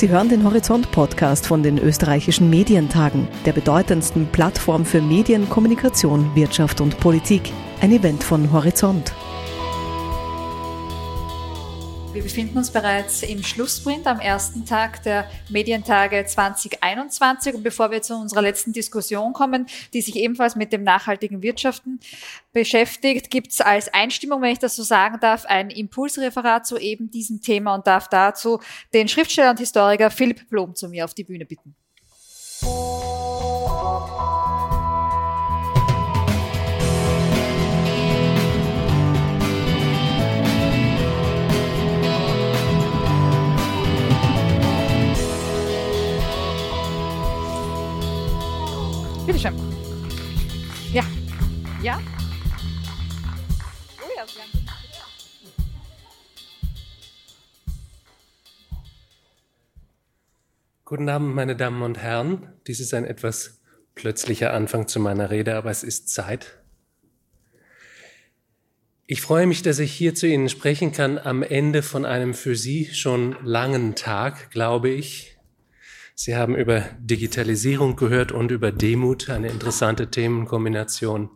Sie hören den Horizont-Podcast von den österreichischen Medientagen, der bedeutendsten Plattform für Medien, Kommunikation, Wirtschaft und Politik. Ein Event von Horizont. Wir befinden uns bereits im Schlusssprint am ersten Tag der Medientage 2021. Und bevor wir zu unserer letzten Diskussion kommen, die sich ebenfalls mit dem nachhaltigen Wirtschaften beschäftigt, gibt es als Einstimmung, wenn ich das so sagen darf, ein Impulsreferat zu eben diesem Thema und darf dazu den Schriftsteller und Historiker Philipp Blom zu mir auf die Bühne bitten. Bitteschön. Ja. Ja? Oh ja, haben Guten Abend, meine Damen und Herren. Dies ist ein etwas plötzlicher Anfang zu meiner Rede, aber es ist Zeit. Ich freue mich, dass ich hier zu Ihnen sprechen kann am Ende von einem für Sie schon langen Tag, glaube ich. Sie haben über Digitalisierung gehört und über Demut, eine interessante Themenkombination.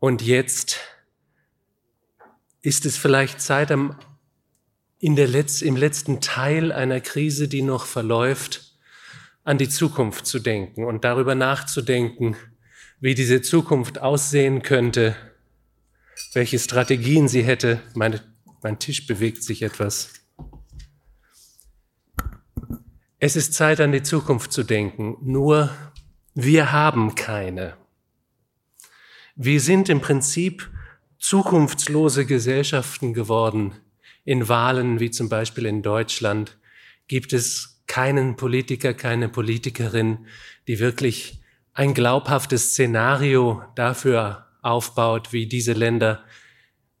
Und jetzt ist es vielleicht Zeit, in der Letz-, im letzten Teil einer Krise, die noch verläuft, an die Zukunft zu denken und darüber nachzudenken, wie diese Zukunft aussehen könnte, welche Strategien sie hätte. Meine, mein Tisch bewegt sich etwas. Es ist Zeit, an die Zukunft zu denken, nur wir haben keine. Wir sind im Prinzip zukunftslose Gesellschaften geworden. In Wahlen, wie zum Beispiel in Deutschland, gibt es keinen Politiker, keine Politikerin, die wirklich ein glaubhaftes Szenario dafür aufbaut, wie diese Länder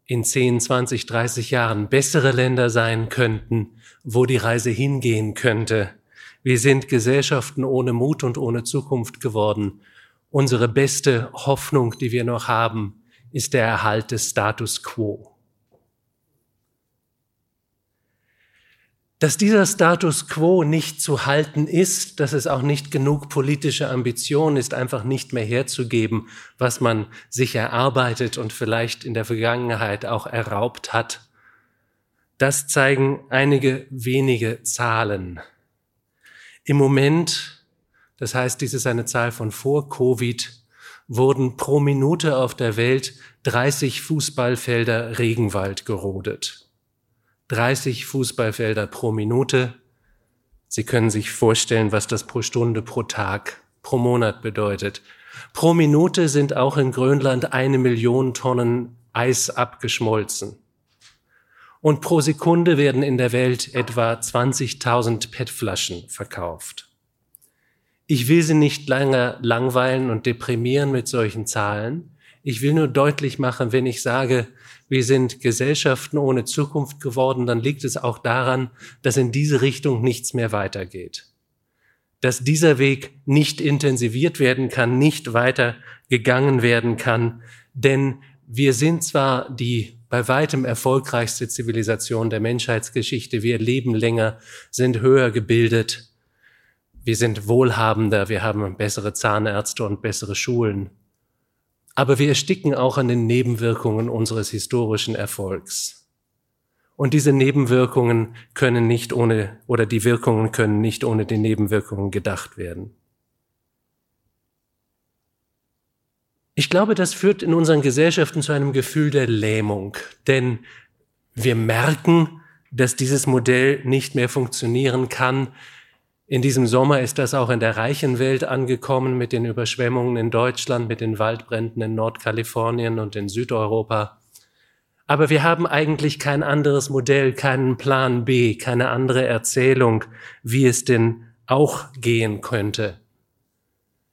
in 10, 20, 30 Jahren bessere Länder sein könnten, wo die Reise hingehen könnte. Wir sind Gesellschaften ohne Mut und ohne Zukunft geworden. Unsere beste Hoffnung, die wir noch haben, ist der Erhalt des Status quo. Dass dieser Status quo nicht zu halten ist, dass es auch nicht genug politische Ambition ist, einfach nicht mehr herzugeben, was man sich erarbeitet und vielleicht in der Vergangenheit auch erraubt hat, das zeigen einige wenige Zahlen. Im Moment, das heißt, dies ist eine Zahl von vor Covid, wurden pro Minute auf der Welt 30 Fußballfelder Regenwald gerodet. 30 Fußballfelder pro Minute. Sie können sich vorstellen, was das pro Stunde, pro Tag, pro Monat bedeutet. Pro Minute sind auch in Grönland eine Million Tonnen Eis abgeschmolzen. Und pro Sekunde werden in der Welt etwa 20.000 PET-Flaschen verkauft. Ich will Sie nicht länger langweilen und deprimieren mit solchen Zahlen. Ich will nur deutlich machen, wenn ich sage, wir sind Gesellschaften ohne Zukunft geworden, dann liegt es auch daran, dass in diese Richtung nichts mehr weitergeht. Dass dieser Weg nicht intensiviert werden kann, nicht weiter gegangen werden kann, denn wir sind zwar die bei weitem erfolgreichste Zivilisation der Menschheitsgeschichte. Wir leben länger, sind höher gebildet, wir sind wohlhabender, wir haben bessere Zahnärzte und bessere Schulen. Aber wir ersticken auch an den Nebenwirkungen unseres historischen Erfolgs. Und diese Nebenwirkungen können nicht ohne, oder die Wirkungen können nicht ohne die Nebenwirkungen gedacht werden. Ich glaube, das führt in unseren Gesellschaften zu einem Gefühl der Lähmung, denn wir merken, dass dieses Modell nicht mehr funktionieren kann. In diesem Sommer ist das auch in der reichen Welt angekommen mit den Überschwemmungen in Deutschland, mit den Waldbränden in Nordkalifornien und in Südeuropa. Aber wir haben eigentlich kein anderes Modell, keinen Plan B, keine andere Erzählung, wie es denn auch gehen könnte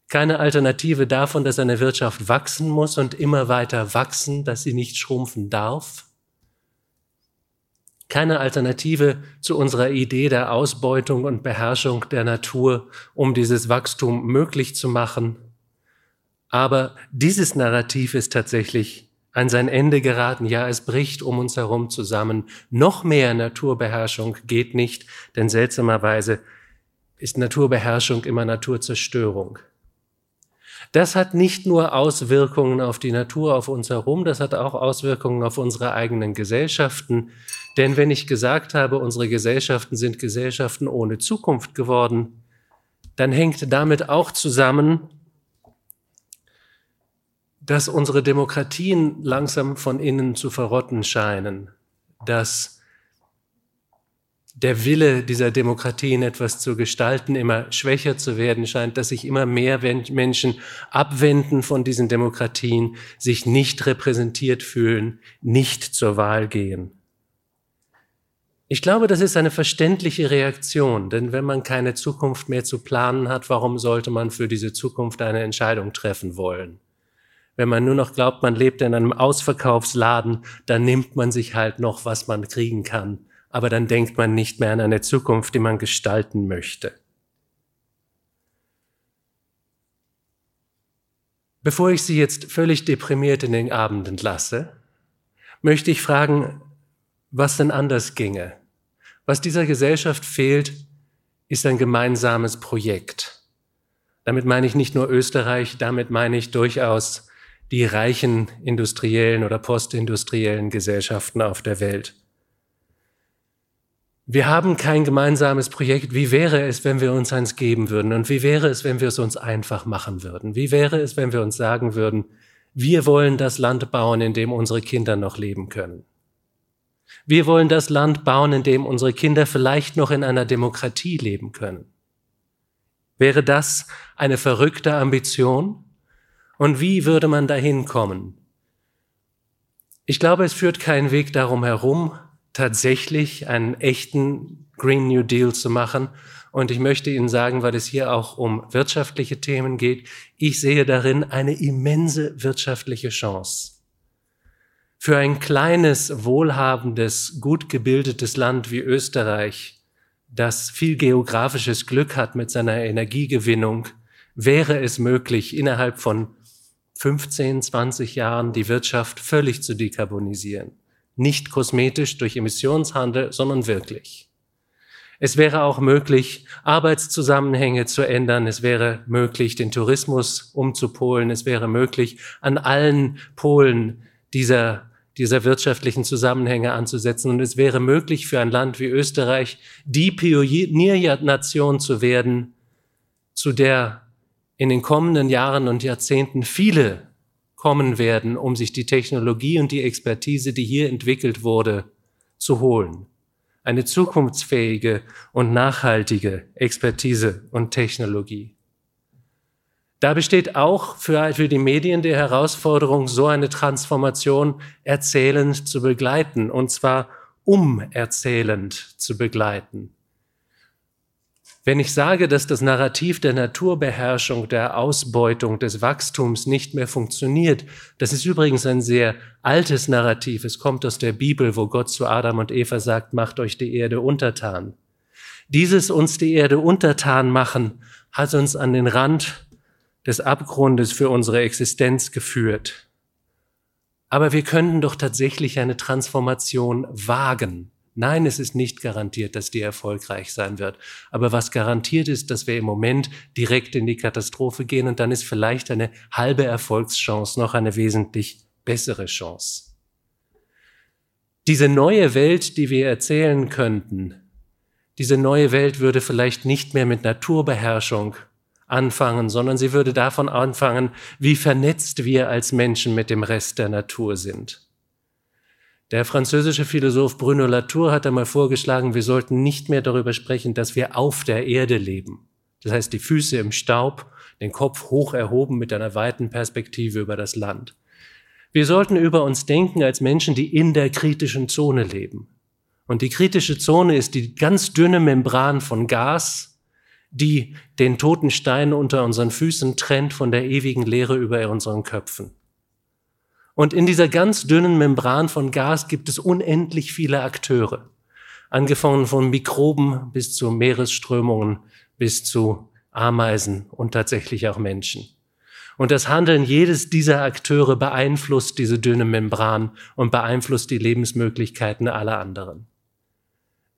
keine Alternative davon, dass eine Wirtschaft wachsen muss und immer weiter wachsen, dass sie nicht schrumpfen darf. Keine Alternative zu unserer Idee der Ausbeutung und Beherrschung der Natur, um dieses Wachstum möglich zu machen. Aber dieses Narrativ ist tatsächlich an sein Ende geraten. Ja, es bricht um uns herum zusammen. Noch mehr Naturbeherrschung geht nicht, denn seltsamerweise ist Naturbeherrschung immer Naturzerstörung. Das hat nicht nur Auswirkungen auf die Natur, auf uns herum, das hat auch Auswirkungen auf unsere eigenen Gesellschaften. Denn wenn ich gesagt habe, unsere Gesellschaften sind Gesellschaften ohne Zukunft geworden, dann hängt damit auch zusammen, dass unsere Demokratien langsam von innen zu verrotten scheinen, dass der Wille dieser Demokratien etwas zu gestalten immer schwächer zu werden scheint, dass sich immer mehr Menschen abwenden von diesen Demokratien, sich nicht repräsentiert fühlen, nicht zur Wahl gehen. Ich glaube, das ist eine verständliche Reaktion, denn wenn man keine Zukunft mehr zu planen hat, warum sollte man für diese Zukunft eine Entscheidung treffen wollen? Wenn man nur noch glaubt, man lebt in einem Ausverkaufsladen, dann nimmt man sich halt noch, was man kriegen kann aber dann denkt man nicht mehr an eine Zukunft, die man gestalten möchte. Bevor ich Sie jetzt völlig deprimiert in den Abend entlasse, möchte ich fragen, was denn anders ginge. Was dieser Gesellschaft fehlt, ist ein gemeinsames Projekt. Damit meine ich nicht nur Österreich, damit meine ich durchaus die reichen industriellen oder postindustriellen Gesellschaften auf der Welt. Wir haben kein gemeinsames Projekt. Wie wäre es, wenn wir uns eins geben würden? Und wie wäre es, wenn wir es uns einfach machen würden? Wie wäre es, wenn wir uns sagen würden, wir wollen das Land bauen, in dem unsere Kinder noch leben können? Wir wollen das Land bauen, in dem unsere Kinder vielleicht noch in einer Demokratie leben können. Wäre das eine verrückte Ambition? Und wie würde man dahin kommen? Ich glaube, es führt keinen Weg darum herum, tatsächlich einen echten Green New Deal zu machen. Und ich möchte Ihnen sagen, weil es hier auch um wirtschaftliche Themen geht, ich sehe darin eine immense wirtschaftliche Chance. Für ein kleines, wohlhabendes, gut gebildetes Land wie Österreich, das viel geografisches Glück hat mit seiner Energiegewinnung, wäre es möglich, innerhalb von 15, 20 Jahren die Wirtschaft völlig zu dekarbonisieren. Nicht kosmetisch durch Emissionshandel, sondern wirklich. Es wäre auch möglich, Arbeitszusammenhänge zu ändern. Es wäre möglich, den Tourismus umzupolen. Es wäre möglich, an allen Polen dieser, dieser wirtschaftlichen Zusammenhänge anzusetzen. Und es wäre möglich für ein Land wie Österreich, die Pioniernation zu werden, zu der in den kommenden Jahren und Jahrzehnten viele kommen werden, um sich die Technologie und die Expertise, die hier entwickelt wurde, zu holen. Eine zukunftsfähige und nachhaltige Expertise und Technologie. Da besteht auch für, für die Medien die Herausforderung, so eine Transformation erzählend zu begleiten, und zwar umerzählend zu begleiten. Wenn ich sage, dass das Narrativ der Naturbeherrschung, der Ausbeutung, des Wachstums nicht mehr funktioniert, das ist übrigens ein sehr altes Narrativ. Es kommt aus der Bibel, wo Gott zu Adam und Eva sagt, macht euch die Erde untertan. Dieses uns die Erde untertan machen hat uns an den Rand des Abgrundes für unsere Existenz geführt. Aber wir können doch tatsächlich eine Transformation wagen. Nein, es ist nicht garantiert, dass die erfolgreich sein wird. Aber was garantiert ist, dass wir im Moment direkt in die Katastrophe gehen und dann ist vielleicht eine halbe Erfolgschance noch eine wesentlich bessere Chance. Diese neue Welt, die wir erzählen könnten, diese neue Welt würde vielleicht nicht mehr mit Naturbeherrschung anfangen, sondern sie würde davon anfangen, wie vernetzt wir als Menschen mit dem Rest der Natur sind. Der französische Philosoph Bruno Latour hat einmal vorgeschlagen, wir sollten nicht mehr darüber sprechen, dass wir auf der Erde leben. Das heißt, die Füße im Staub, den Kopf hoch erhoben mit einer weiten Perspektive über das Land. Wir sollten über uns denken als Menschen, die in der kritischen Zone leben. Und die kritische Zone ist die ganz dünne Membran von Gas, die den toten Stein unter unseren Füßen trennt von der ewigen Leere über unseren Köpfen. Und in dieser ganz dünnen Membran von Gas gibt es unendlich viele Akteure. Angefangen von Mikroben bis zu Meeresströmungen, bis zu Ameisen und tatsächlich auch Menschen. Und das Handeln jedes dieser Akteure beeinflusst diese dünne Membran und beeinflusst die Lebensmöglichkeiten aller anderen.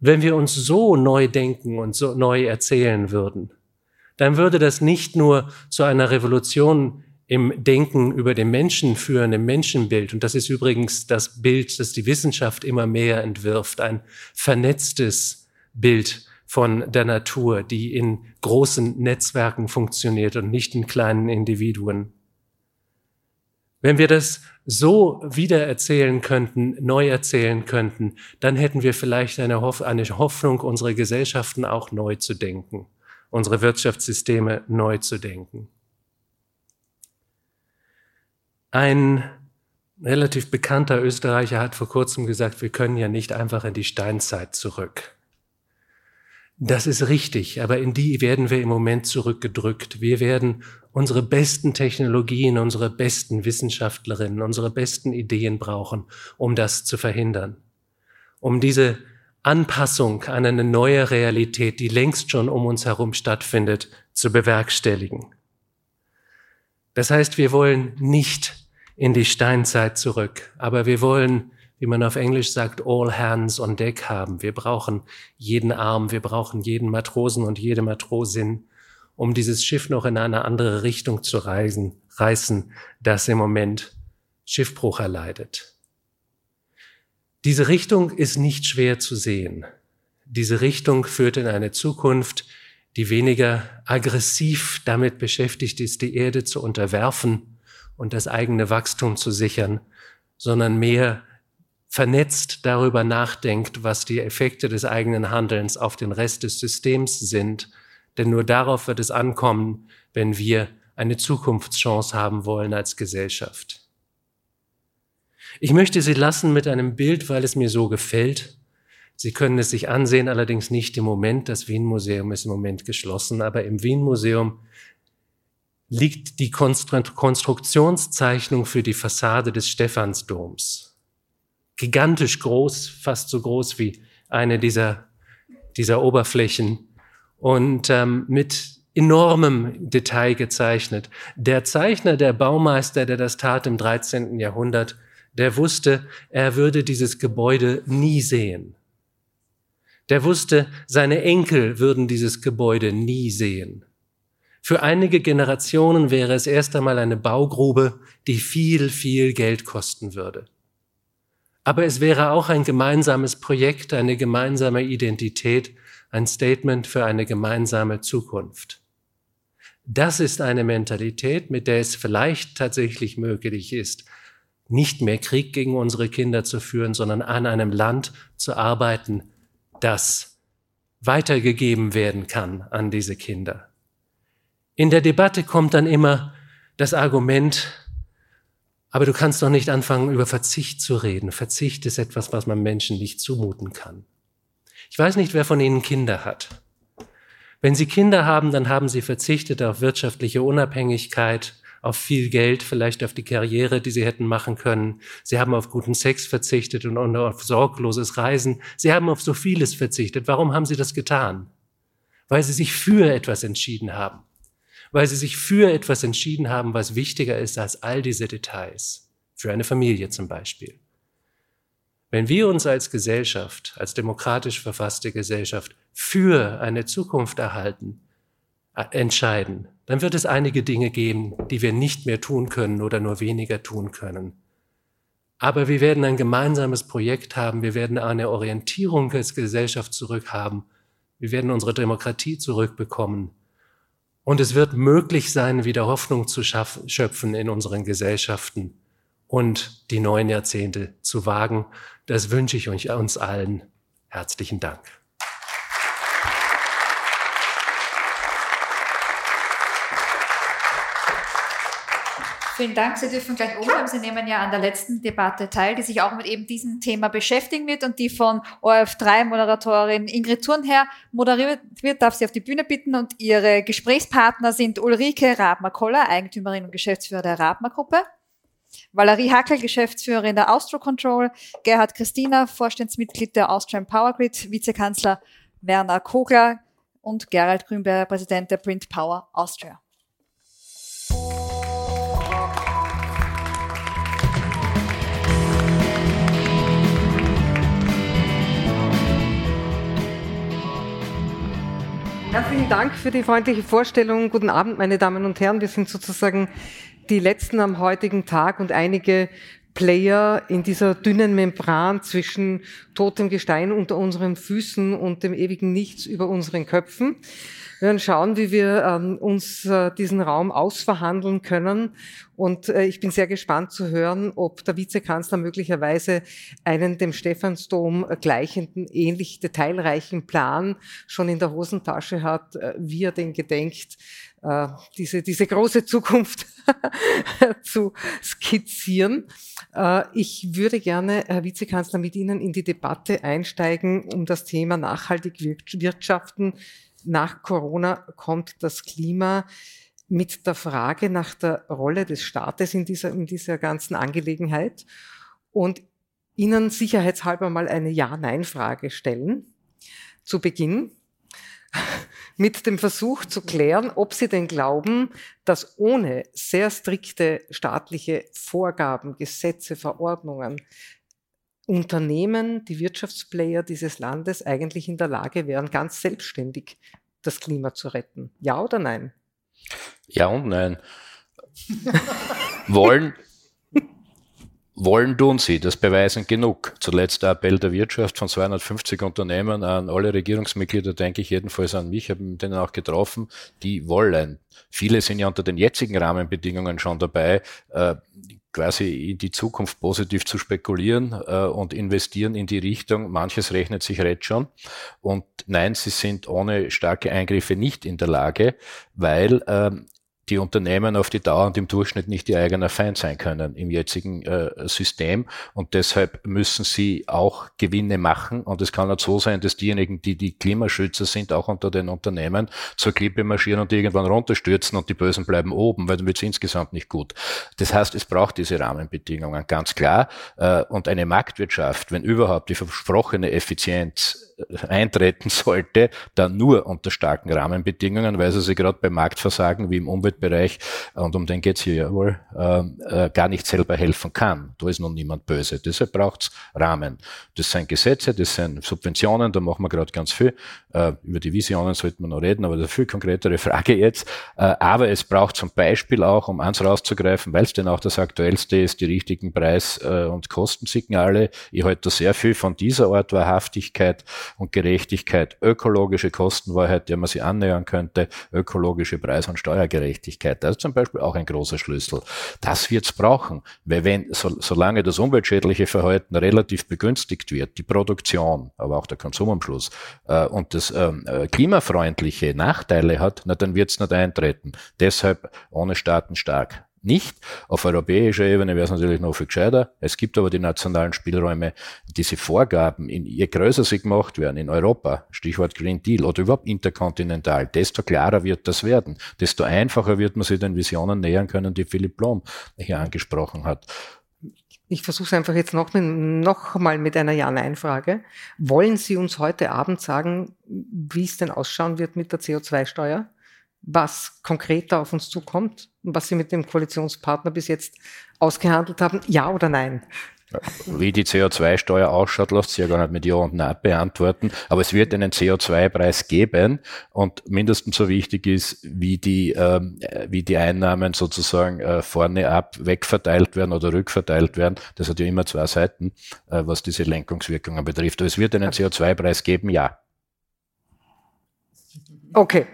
Wenn wir uns so neu denken und so neu erzählen würden, dann würde das nicht nur zu einer Revolution im Denken über den Menschen führen, im Menschenbild. Und das ist übrigens das Bild, das die Wissenschaft immer mehr entwirft, ein vernetztes Bild von der Natur, die in großen Netzwerken funktioniert und nicht in kleinen Individuen. Wenn wir das so wiedererzählen könnten, neu erzählen könnten, dann hätten wir vielleicht eine, eine Hoffnung, unsere Gesellschaften auch neu zu denken, unsere Wirtschaftssysteme neu zu denken. Ein relativ bekannter Österreicher hat vor kurzem gesagt, wir können ja nicht einfach in die Steinzeit zurück. Das ist richtig, aber in die werden wir im Moment zurückgedrückt. Wir werden unsere besten Technologien, unsere besten Wissenschaftlerinnen, unsere besten Ideen brauchen, um das zu verhindern. Um diese Anpassung an eine neue Realität, die längst schon um uns herum stattfindet, zu bewerkstelligen. Das heißt, wir wollen nicht in die Steinzeit zurück, aber wir wollen wie man auf Englisch sagt, all hands on deck haben. Wir brauchen jeden Arm, wir brauchen jeden Matrosen und jede Matrosin, um dieses Schiff noch in eine andere Richtung zu reisen, reißen, das im Moment Schiffbruch erleidet. Diese Richtung ist nicht schwer zu sehen. Diese Richtung führt in eine Zukunft, die weniger aggressiv damit beschäftigt ist, die Erde zu unterwerfen und das eigene Wachstum zu sichern, sondern mehr vernetzt darüber nachdenkt, was die Effekte des eigenen Handelns auf den Rest des Systems sind. Denn nur darauf wird es ankommen, wenn wir eine Zukunftschance haben wollen als Gesellschaft. Ich möchte Sie lassen mit einem Bild, weil es mir so gefällt. Sie können es sich ansehen, allerdings nicht im Moment. Das Wien-Museum ist im Moment geschlossen, aber im Wien-Museum liegt die Konstruktionszeichnung für die Fassade des Stephansdoms gigantisch groß, fast so groß wie eine dieser, dieser Oberflächen und ähm, mit enormem Detail gezeichnet. Der Zeichner, der Baumeister, der das tat im 13. Jahrhundert, der wusste, er würde dieses Gebäude nie sehen. Der wusste, seine Enkel würden dieses Gebäude nie sehen. Für einige Generationen wäre es erst einmal eine Baugrube, die viel, viel Geld kosten würde. Aber es wäre auch ein gemeinsames Projekt, eine gemeinsame Identität, ein Statement für eine gemeinsame Zukunft. Das ist eine Mentalität, mit der es vielleicht tatsächlich möglich ist, nicht mehr Krieg gegen unsere Kinder zu führen, sondern an einem Land zu arbeiten, das weitergegeben werden kann an diese Kinder. In der Debatte kommt dann immer das Argument, aber du kannst doch nicht anfangen, über Verzicht zu reden. Verzicht ist etwas, was man Menschen nicht zumuten kann. Ich weiß nicht, wer von Ihnen Kinder hat. Wenn Sie Kinder haben, dann haben Sie verzichtet auf wirtschaftliche Unabhängigkeit, auf viel Geld, vielleicht auf die Karriere, die Sie hätten machen können. Sie haben auf guten Sex verzichtet und auf sorgloses Reisen. Sie haben auf so vieles verzichtet. Warum haben Sie das getan? Weil Sie sich für etwas entschieden haben weil sie sich für etwas entschieden haben, was wichtiger ist als all diese Details, für eine Familie zum Beispiel. Wenn wir uns als Gesellschaft, als demokratisch verfasste Gesellschaft für eine Zukunft erhalten, äh, entscheiden, dann wird es einige Dinge geben, die wir nicht mehr tun können oder nur weniger tun können. Aber wir werden ein gemeinsames Projekt haben, wir werden eine Orientierung als Gesellschaft zurückhaben, wir werden unsere Demokratie zurückbekommen und es wird möglich sein, wieder Hoffnung zu schöpfen in unseren Gesellschaften und die neuen Jahrzehnte zu wagen. Das wünsche ich euch uns allen. Herzlichen Dank. Vielen Dank. Sie dürfen gleich oben bleiben. Sie nehmen ja an der letzten Debatte teil, die sich auch mit eben diesem Thema beschäftigen wird und die von ORF3-Moderatorin Ingrid Thurnherr moderiert wird. Darf sie auf die Bühne bitten und ihre Gesprächspartner sind Ulrike Rabmer-Koller, Eigentümerin und Geschäftsführer der Rabmer-Gruppe, Valerie Hackel, Geschäftsführerin der Austro Control, Gerhard Christina, Vorstandsmitglied der Austrian Power Grid, Vizekanzler Werner Kogler und Gerald Grünberger, Präsident der Print Power Austria. Ja, vielen Dank für die freundliche Vorstellung. Guten Abend, meine Damen und Herren. Wir sind sozusagen die Letzten am heutigen Tag und einige Player in dieser dünnen Membran zwischen totem Gestein unter unseren Füßen und dem ewigen Nichts über unseren Köpfen. Wir werden schauen, wie wir ähm, uns äh, diesen Raum ausverhandeln können. Und äh, ich bin sehr gespannt zu hören, ob der Vizekanzler möglicherweise einen dem Stephansdom gleichenden, ähnlich detailreichen Plan schon in der Hosentasche hat, äh, wie er den gedenkt, äh, diese, diese große Zukunft zu skizzieren. Äh, ich würde gerne, Herr Vizekanzler, mit Ihnen in die Debatte einsteigen um das Thema nachhaltig wirtschaften nach Corona kommt das Klima mit der Frage nach der Rolle des Staates in dieser, in dieser ganzen Angelegenheit und Ihnen sicherheitshalber mal eine Ja-Nein-Frage stellen zu Beginn mit dem Versuch zu klären, ob Sie denn glauben, dass ohne sehr strikte staatliche Vorgaben, Gesetze, Verordnungen Unternehmen, die Wirtschaftsplayer dieses Landes eigentlich in der Lage wären, ganz selbstständig das Klima zu retten? Ja oder nein? Ja und nein. wollen, wollen tun sie, das beweisen genug. Zuletzt der Appell der Wirtschaft von 250 Unternehmen an alle Regierungsmitglieder, denke ich jedenfalls an mich, habe denen auch getroffen, die wollen. Viele sind ja unter den jetzigen Rahmenbedingungen schon dabei, äh, quasi in die Zukunft positiv zu spekulieren äh, und investieren in die Richtung. Manches rechnet sich jetzt schon. Und nein, sie sind ohne starke Eingriffe nicht in der Lage, weil ähm, die Unternehmen auf die Dauer und im Durchschnitt nicht ihr eigener Feind sein können im jetzigen äh, System. Und deshalb müssen sie auch Gewinne machen. Und es kann auch so sein, dass diejenigen, die die Klimaschützer sind, auch unter den Unternehmen zur Klippe marschieren und irgendwann runterstürzen und die Bösen bleiben oben, weil dann wird es insgesamt nicht gut. Das heißt, es braucht diese Rahmenbedingungen, ganz klar. Äh, und eine Marktwirtschaft, wenn überhaupt die versprochene Effizienz eintreten sollte, dann nur unter starken Rahmenbedingungen, weil sie sich gerade bei Marktversagen wie im Umweltbereich, und um den geht's hier ja wohl, äh, äh, gar nicht selber helfen kann. Da ist noch niemand böse. Deshalb braucht's Rahmen. Das sind Gesetze, das sind Subventionen, da machen wir gerade ganz viel. Äh, über die Visionen sollten wir noch reden, aber das ist eine viel konkretere Frage jetzt. Äh, aber es braucht zum Beispiel auch, um eins rauszugreifen, weil es denn auch das aktuellste ist, die richtigen Preis- äh, und Kostensignale. Ich halte da sehr viel von dieser Art Wahrhaftigkeit und Gerechtigkeit, ökologische Kostenwahrheit, der man sich annähern könnte, ökologische Preis- und Steuergerechtigkeit. Das ist zum Beispiel auch ein großer Schlüssel. Das wird's brauchen, weil wenn, so, solange das umweltschädliche Verhalten relativ begünstigt wird, die Produktion, aber auch der Konsum am Schluss, äh, und das ähm, äh, klimafreundliche Nachteile hat, na, dann wird's nicht eintreten. Deshalb ohne Staaten stark nicht. Auf europäischer Ebene wäre es natürlich noch viel gescheiter. Es gibt aber die nationalen Spielräume, diese Vorgaben, in, je größer sie gemacht werden in Europa, Stichwort Green Deal oder überhaupt interkontinental, desto klarer wird das werden, desto einfacher wird man sich den Visionen nähern können, die Philipp Blom hier angesprochen hat. Ich versuche es einfach jetzt noch, mit, noch mal mit einer Ja-Nein-Frage. Wollen Sie uns heute Abend sagen, wie es denn ausschauen wird mit der CO2-Steuer? Was konkreter auf uns zukommt und was Sie mit dem Koalitionspartner bis jetzt ausgehandelt haben? Ja oder nein? Wie die CO2-Steuer ausschaut, lässt sich ja gar nicht mit Ja und Nein beantworten. Aber es wird einen CO2-Preis geben und mindestens so wichtig ist, wie die, ähm, wie die Einnahmen sozusagen äh, vorne ab wegverteilt werden oder rückverteilt werden. Das hat ja immer zwei Seiten, äh, was diese Lenkungswirkungen betrifft. Aber es wird einen CO2-Preis geben, ja. Okay,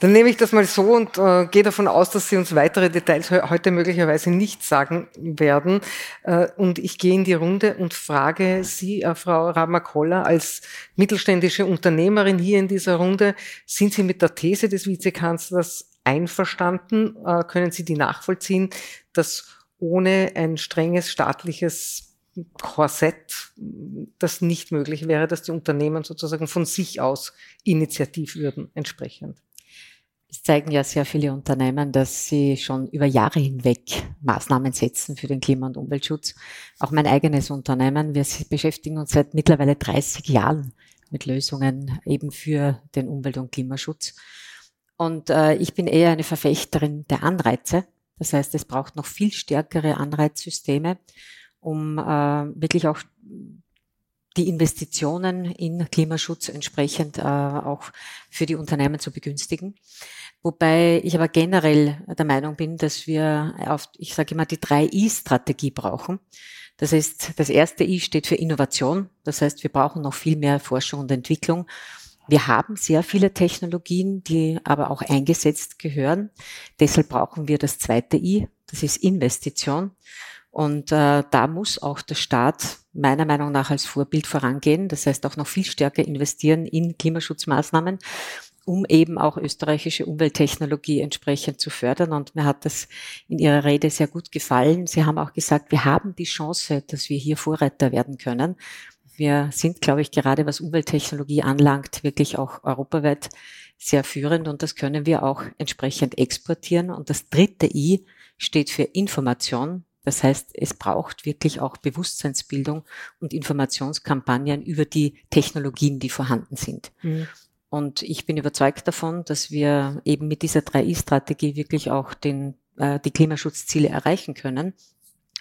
dann nehme ich das mal so und äh, gehe davon aus, dass Sie uns weitere Details heute möglicherweise nicht sagen werden. Äh, und ich gehe in die Runde und frage Sie, äh, Frau Ramakolla, als mittelständische Unternehmerin hier in dieser Runde, sind Sie mit der These des Vizekanzlers einverstanden? Äh, können Sie die nachvollziehen, dass ohne ein strenges staatliches Korsett das nicht möglich wäre, dass die Unternehmen sozusagen von sich aus initiativ würden entsprechend. Es zeigen ja sehr viele Unternehmen, dass sie schon über Jahre hinweg Maßnahmen setzen für den Klima- und Umweltschutz. Auch mein eigenes Unternehmen, wir beschäftigen uns seit mittlerweile 30 Jahren mit Lösungen eben für den Umwelt- und Klimaschutz. Und äh, ich bin eher eine Verfechterin der Anreize. Das heißt, es braucht noch viel stärkere Anreizsysteme, um äh, wirklich auch die Investitionen in Klimaschutz entsprechend äh, auch für die Unternehmen zu begünstigen. Wobei ich aber generell der Meinung bin, dass wir auf, ich sage immer, die 3I-Strategie brauchen. Das heißt, das erste I steht für Innovation. Das heißt, wir brauchen noch viel mehr Forschung und Entwicklung. Wir haben sehr viele Technologien, die aber auch eingesetzt gehören. Deshalb brauchen wir das zweite I, das ist Investition. Und äh, da muss auch der Staat meiner Meinung nach als Vorbild vorangehen. Das heißt auch noch viel stärker investieren in Klimaschutzmaßnahmen um eben auch österreichische Umwelttechnologie entsprechend zu fördern. Und mir hat das in Ihrer Rede sehr gut gefallen. Sie haben auch gesagt, wir haben die Chance, dass wir hier Vorreiter werden können. Wir sind, glaube ich, gerade was Umwelttechnologie anlangt, wirklich auch europaweit sehr führend und das können wir auch entsprechend exportieren. Und das dritte I steht für Information. Das heißt, es braucht wirklich auch Bewusstseinsbildung und Informationskampagnen über die Technologien, die vorhanden sind. Mhm. Und ich bin überzeugt davon, dass wir eben mit dieser 3I-Strategie wirklich auch den, äh, die Klimaschutzziele erreichen können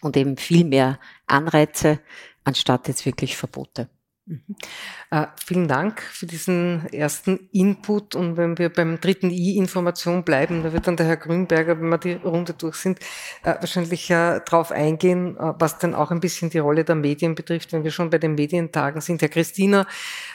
und eben viel mehr Anreize anstatt jetzt wirklich Verbote. Mhm. Äh, vielen Dank für diesen ersten Input. Und wenn wir beim dritten I Information bleiben, da wird dann der Herr Grünberger, wenn wir die Runde durch sind, äh, wahrscheinlich äh, darauf eingehen, äh, was dann auch ein bisschen die Rolle der Medien betrifft, wenn wir schon bei den Medientagen sind. Herr Christina,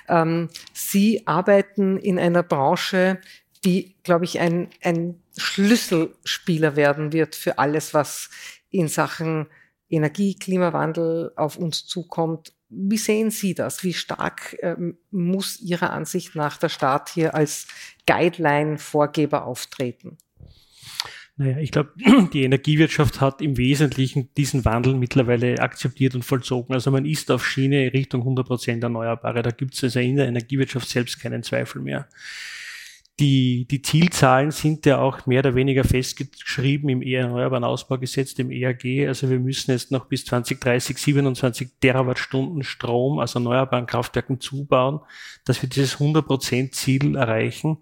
ähm, Sie arbeiten in einer Branche, die, glaube ich, ein, ein Schlüsselspieler werden wird für alles, was in Sachen Energie, Klimawandel auf uns zukommt wie sehen Sie das? Wie stark ähm, muss Ihrer Ansicht nach der Staat hier als Guideline-Vorgeber auftreten? Naja, ich glaube, die Energiewirtschaft hat im Wesentlichen diesen Wandel mittlerweile akzeptiert und vollzogen. Also man ist auf Schiene Richtung 100 Prozent Erneuerbare. Da gibt es also in der Energiewirtschaft selbst keinen Zweifel mehr. Die, die Zielzahlen sind ja auch mehr oder weniger festgeschrieben im Erneuerbaren Ausbaugesetz, dem EAG. Also wir müssen jetzt noch bis 2030 27 Terawattstunden Strom aus erneuerbaren Kraftwerken zubauen, dass wir dieses 100% Ziel erreichen.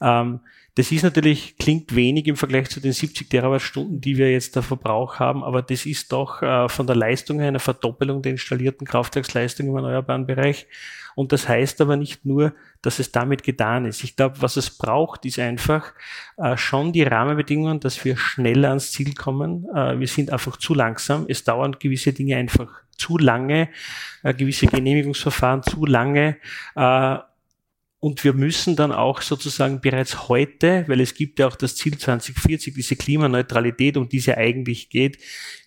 Ähm, das ist natürlich, klingt wenig im Vergleich zu den 70 Terawattstunden, die wir jetzt der Verbrauch haben, aber das ist doch äh, von der Leistung her eine Verdoppelung der installierten Kraftwerksleistung im erneuerbaren Bereich. Und das heißt aber nicht nur, dass es damit getan ist. Ich glaube, was es braucht, ist einfach äh, schon die Rahmenbedingungen, dass wir schneller ans Ziel kommen. Äh, wir sind einfach zu langsam. Es dauern gewisse Dinge einfach zu lange, äh, gewisse Genehmigungsverfahren zu lange. Und wir müssen dann auch sozusagen bereits heute, weil es gibt ja auch das Ziel 2040, diese Klimaneutralität, um die es ja eigentlich geht,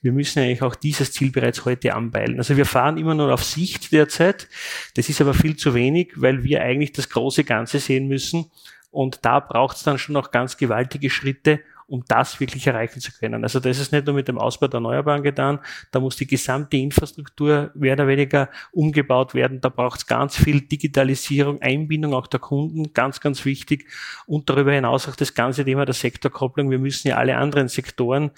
wir müssen eigentlich auch dieses Ziel bereits heute anpeilen. Also wir fahren immer nur auf Sicht derzeit. Das ist aber viel zu wenig, weil wir eigentlich das große Ganze sehen müssen. Und da braucht es dann schon noch ganz gewaltige Schritte, um das wirklich erreichen zu können. Also das ist nicht nur mit dem Ausbau der Erneuerbaren getan, da muss die gesamte Infrastruktur mehr oder weniger umgebaut werden. Da braucht es ganz viel Digitalisierung, Einbindung auch der Kunden, ganz, ganz wichtig. Und darüber hinaus auch das ganze Thema der Sektorkopplung. Wir müssen ja alle anderen Sektoren,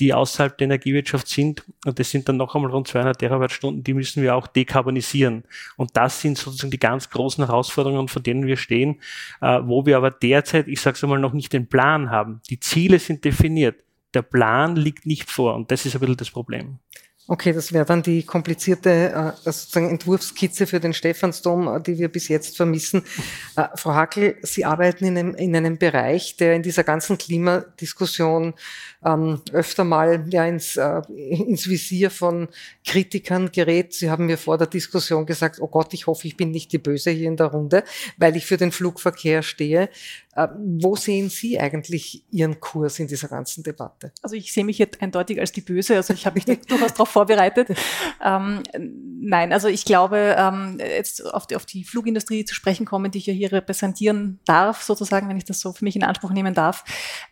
die außerhalb der Energiewirtschaft sind, und das sind dann noch einmal rund 200 Terawattstunden, die müssen wir auch dekarbonisieren. Und das sind sozusagen die ganz großen Herausforderungen, vor denen wir stehen, äh, wo wir aber derzeit, ich sage es einmal, noch nicht den Plan haben. Die Ziele sind definiert. Der Plan liegt nicht vor und das ist ein bisschen das Problem. Okay, das wäre dann die komplizierte äh, sozusagen Entwurfskizze für den Stephansdom, äh, die wir bis jetzt vermissen. Äh, Frau Hackel, Sie arbeiten in einem, in einem Bereich, der in dieser ganzen Klimadiskussion ähm, öfter mal ja, ins, äh, ins Visier von Kritikern gerät. Sie haben mir vor der Diskussion gesagt, oh Gott, ich hoffe, ich bin nicht die Böse hier in der Runde, weil ich für den Flugverkehr stehe. Äh, wo sehen Sie eigentlich Ihren Kurs in dieser ganzen Debatte? Also ich sehe mich jetzt eindeutig als die Böse, also ich habe mich durchaus darauf vorbereitet. Ähm, nein, also ich glaube, ähm, jetzt auf die, auf die Flugindustrie zu sprechen kommen, die ich ja hier repräsentieren darf, sozusagen, wenn ich das so für mich in Anspruch nehmen darf,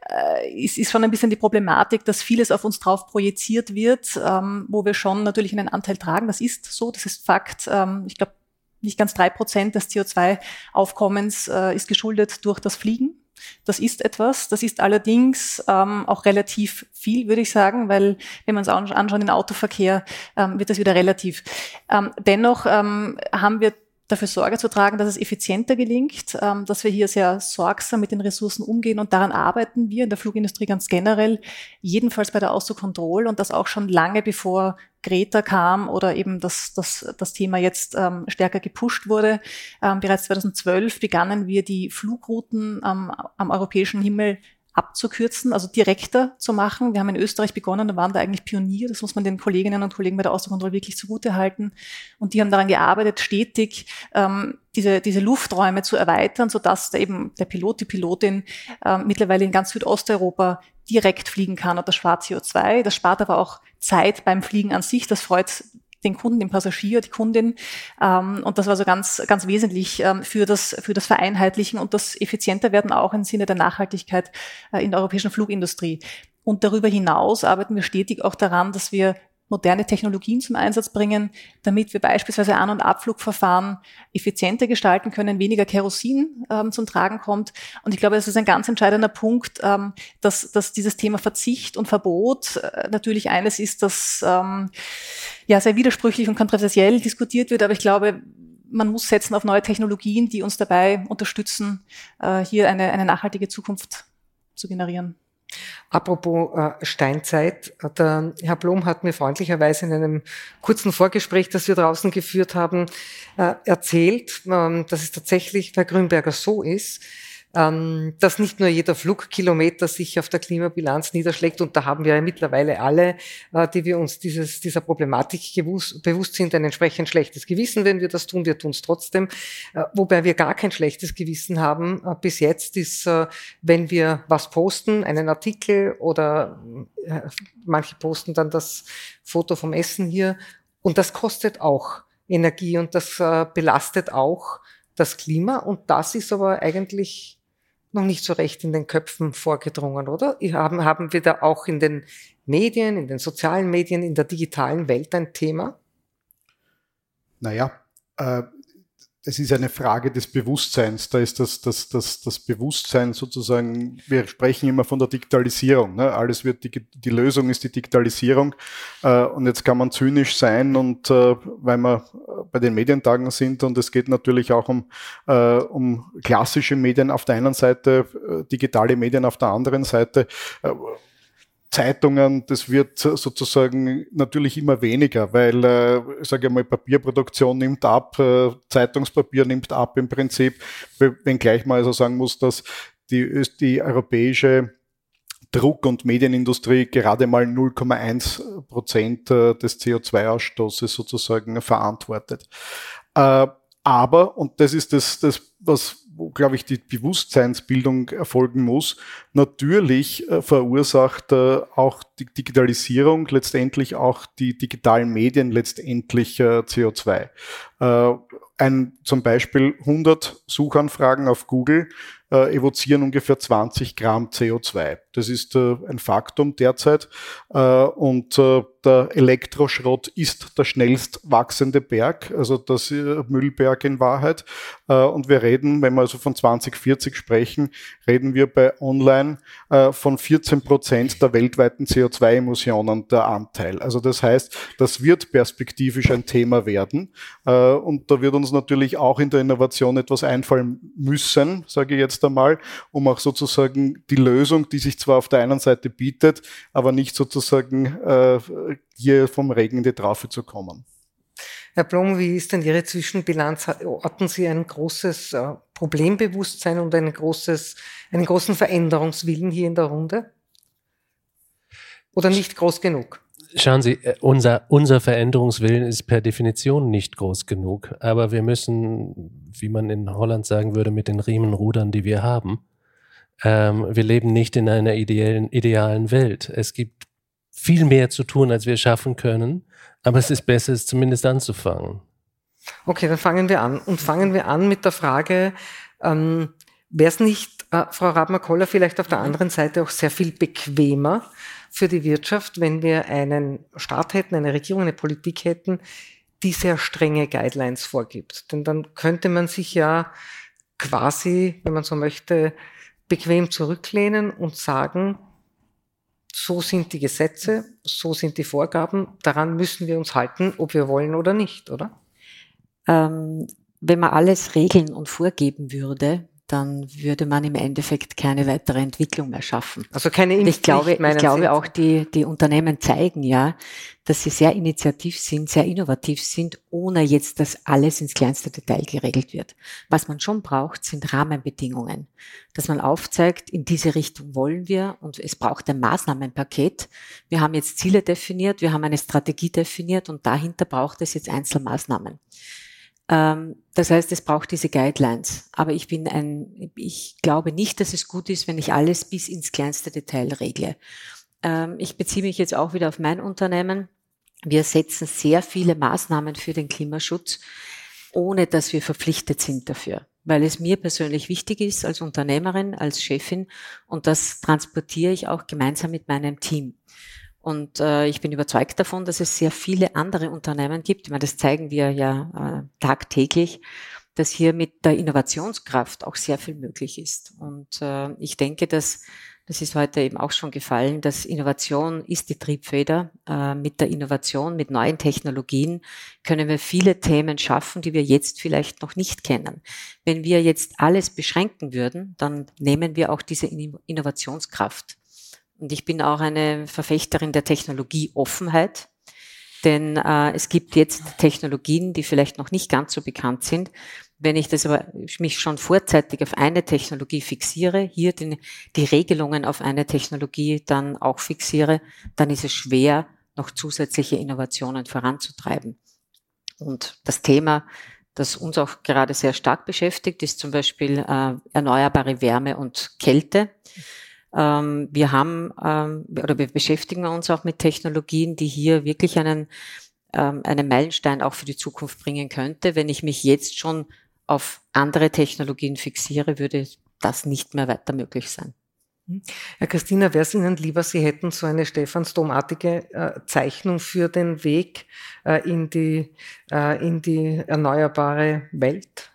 äh, ist, ist schon ein bisschen die Problematik, dass vieles auf uns drauf projiziert wird, ähm, wo wir schon natürlich einen Anteil tragen. Das ist so, das ist Fakt. Ähm, ich glaube, nicht ganz drei Prozent des CO2-Aufkommens äh, ist geschuldet durch das Fliegen. Das ist etwas. Das ist allerdings ähm, auch relativ viel, würde ich sagen, weil wenn man es anschaut, den Autoverkehr, ähm, wird das wieder relativ. Ähm, dennoch ähm, haben wir dafür Sorge zu tragen, dass es effizienter gelingt, ähm, dass wir hier sehr sorgsam mit den Ressourcen umgehen und daran arbeiten wir in der Flugindustrie ganz generell, jedenfalls bei der Außenkontrolle und das auch schon lange bevor Greta kam oder eben das, das, das Thema jetzt ähm, stärker gepusht wurde. Ähm, bereits 2012 begannen wir die Flugrouten ähm, am europäischen Himmel abzukürzen, also direkter zu machen. Wir haben in Österreich begonnen und waren da eigentlich Pionier. Das muss man den Kolleginnen und Kollegen bei der Außenkontrolle wirklich zugute halten. Und die haben daran gearbeitet, stetig ähm, diese, diese Lufträume zu erweitern, sodass da eben der Pilot, die Pilotin äh, mittlerweile in ganz Südosteuropa direkt fliegen kann und das spart CO2. Das spart aber auch Zeit beim Fliegen an sich. Das freut den Kunden, den Passagier, die Kundin. Ähm, und das war so ganz, ganz wesentlich ähm, für, das, für das Vereinheitlichen und das effizienter werden auch im Sinne der Nachhaltigkeit äh, in der europäischen Flugindustrie. Und darüber hinaus arbeiten wir stetig auch daran, dass wir moderne Technologien zum Einsatz bringen, damit wir beispielsweise An- und Abflugverfahren effizienter gestalten können, weniger Kerosin ähm, zum Tragen kommt. Und ich glaube, das ist ein ganz entscheidender Punkt, ähm, dass, dass dieses Thema Verzicht und Verbot äh, natürlich eines ist, das ähm, ja sehr widersprüchlich und kontroversiell diskutiert wird. Aber ich glaube, man muss setzen auf neue Technologien, die uns dabei unterstützen, äh, hier eine, eine nachhaltige Zukunft zu generieren. Apropos äh, Steinzeit, der Herr Blom hat mir freundlicherweise in einem kurzen Vorgespräch, das wir draußen geführt haben, äh, erzählt, ähm, dass es tatsächlich bei Grünberger so ist, dass nicht nur jeder Flugkilometer sich auf der Klimabilanz niederschlägt. Und da haben wir ja mittlerweile alle, äh, die wir uns dieses, dieser Problematik bewusst sind, ein entsprechend schlechtes Gewissen, wenn wir das tun. Wir tun es trotzdem. Äh, wobei wir gar kein schlechtes Gewissen haben äh, bis jetzt ist, wenn wir was posten, einen Artikel oder manche posten dann das Foto vom Essen hier. Und das kostet auch Energie und das belastet auch das Klima. Und das ist aber eigentlich noch nicht so recht in den Köpfen vorgedrungen, oder? Haben, haben wir da auch in den Medien, in den sozialen Medien, in der digitalen Welt ein Thema? Naja, äh, es ist eine Frage des Bewusstseins. Da ist das, das, das, das Bewusstsein sozusagen, wir sprechen immer von der Digitalisierung. Ne? Alles wird, die, die Lösung ist die Digitalisierung. Äh, und jetzt kann man zynisch sein und äh, weil wir bei den Medientagen sind und es geht natürlich auch um, äh, um klassische Medien auf der einen Seite, äh, digitale Medien auf der anderen Seite. Zeitungen, das wird sozusagen natürlich immer weniger, weil, äh, sage ich mal, Papierproduktion nimmt ab, äh, Zeitungspapier nimmt ab im Prinzip, wenngleich man also sagen muss, dass die, die europäische Druck- und Medienindustrie gerade mal 0,1 Prozent äh, des CO2-Ausstoßes sozusagen verantwortet. Äh, aber, und das ist das, das was wo, glaube ich, die Bewusstseinsbildung erfolgen muss. Natürlich äh, verursacht äh, auch die Digitalisierung letztendlich auch die digitalen Medien letztendlich äh, CO2. Äh, ein, zum Beispiel 100 Suchanfragen auf Google evozieren ungefähr 20 Gramm CO2. Das ist äh, ein Faktum derzeit. Äh, und äh, der Elektroschrott ist der schnellst wachsende Berg, also das Müllberg in Wahrheit. Und wir reden, wenn wir also von 2040 sprechen, reden wir bei Online von 14 Prozent der weltweiten CO2-Emissionen der Anteil. Also das heißt, das wird perspektivisch ein Thema werden. Und da wird uns natürlich auch in der Innovation etwas einfallen müssen, sage ich jetzt einmal, um auch sozusagen die Lösung, die sich zwar auf der einen Seite bietet, aber nicht sozusagen äh, hier vom Regen in die Traufe zu kommen. Herr Blom, wie ist denn Ihre Zwischenbilanz? Orten Sie ein großes äh, Problembewusstsein und ein großes, einen großen Veränderungswillen hier in der Runde? Oder nicht groß genug? Schauen Sie, äh, unser, unser Veränderungswillen ist per Definition nicht groß genug, aber wir müssen, wie man in Holland sagen würde, mit den Riemen rudern, die wir haben. Ähm, wir leben nicht in einer ideellen, idealen Welt. Es gibt viel mehr zu tun, als wir schaffen können, aber es ist besser, es zumindest anzufangen. Okay, dann fangen wir an. Und fangen wir an mit der Frage, ähm, wäre es nicht, äh, Frau Rabmer-Koller, vielleicht auf der anderen Seite auch sehr viel bequemer für die Wirtschaft, wenn wir einen Staat hätten, eine Regierung, eine Politik hätten, die sehr strenge Guidelines vorgibt. Denn dann könnte man sich ja quasi, wenn man so möchte, bequem zurücklehnen und sagen, so sind die Gesetze, so sind die Vorgaben, daran müssen wir uns halten, ob wir wollen oder nicht, oder? Ähm, wenn man alles regeln und vorgeben würde, dann würde man im Endeffekt keine weitere Entwicklung mehr schaffen. Also keine Impfpflicht, Ich glaube, ich glaube auch die, die Unternehmen zeigen ja, dass sie sehr initiativ sind, sehr innovativ sind, ohne jetzt, dass alles ins kleinste Detail geregelt wird. Was man schon braucht, sind Rahmenbedingungen. Dass man aufzeigt, in diese Richtung wollen wir und es braucht ein Maßnahmenpaket. Wir haben jetzt Ziele definiert, wir haben eine Strategie definiert und dahinter braucht es jetzt Einzelmaßnahmen. Ähm, das heißt, es braucht diese Guidelines. Aber ich bin ein, ich glaube nicht, dass es gut ist, wenn ich alles bis ins kleinste Detail regle. Ähm, ich beziehe mich jetzt auch wieder auf mein Unternehmen. Wir setzen sehr viele Maßnahmen für den Klimaschutz, ohne dass wir verpflichtet sind dafür, weil es mir persönlich wichtig ist als Unternehmerin, als Chefin und das transportiere ich auch gemeinsam mit meinem Team. Und äh, ich bin überzeugt davon, dass es sehr viele andere Unternehmen gibt. Ich meine, das zeigen wir ja äh, tagtäglich, dass hier mit der Innovationskraft auch sehr viel möglich ist. Und äh, ich denke, dass das ist heute eben auch schon gefallen, dass Innovation ist die Triebfeder. Äh, mit der Innovation, mit neuen Technologien können wir viele Themen schaffen, die wir jetzt vielleicht noch nicht kennen. Wenn wir jetzt alles beschränken würden, dann nehmen wir auch diese Innovationskraft und ich bin auch eine Verfechterin der Technologieoffenheit. Denn äh, es gibt jetzt Technologien, die vielleicht noch nicht ganz so bekannt sind. Wenn ich das aber mich schon vorzeitig auf eine Technologie fixiere, hier den, die Regelungen auf eine Technologie dann auch fixiere, dann ist es schwer, noch zusätzliche Innovationen voranzutreiben. Und das Thema, das uns auch gerade sehr stark beschäftigt, ist zum Beispiel äh, erneuerbare Wärme und Kälte. Ähm, wir haben ähm, oder wir beschäftigen uns auch mit Technologien, die hier wirklich einen, ähm, einen Meilenstein auch für die Zukunft bringen könnte. Wenn ich mich jetzt schon auf andere Technologien fixiere, würde das nicht mehr weiter möglich sein. Herr Christina, wäre es Ihnen lieber, Sie hätten so eine stephansdomartige äh, Zeichnung für den Weg äh, in, die, äh, in die erneuerbare Welt?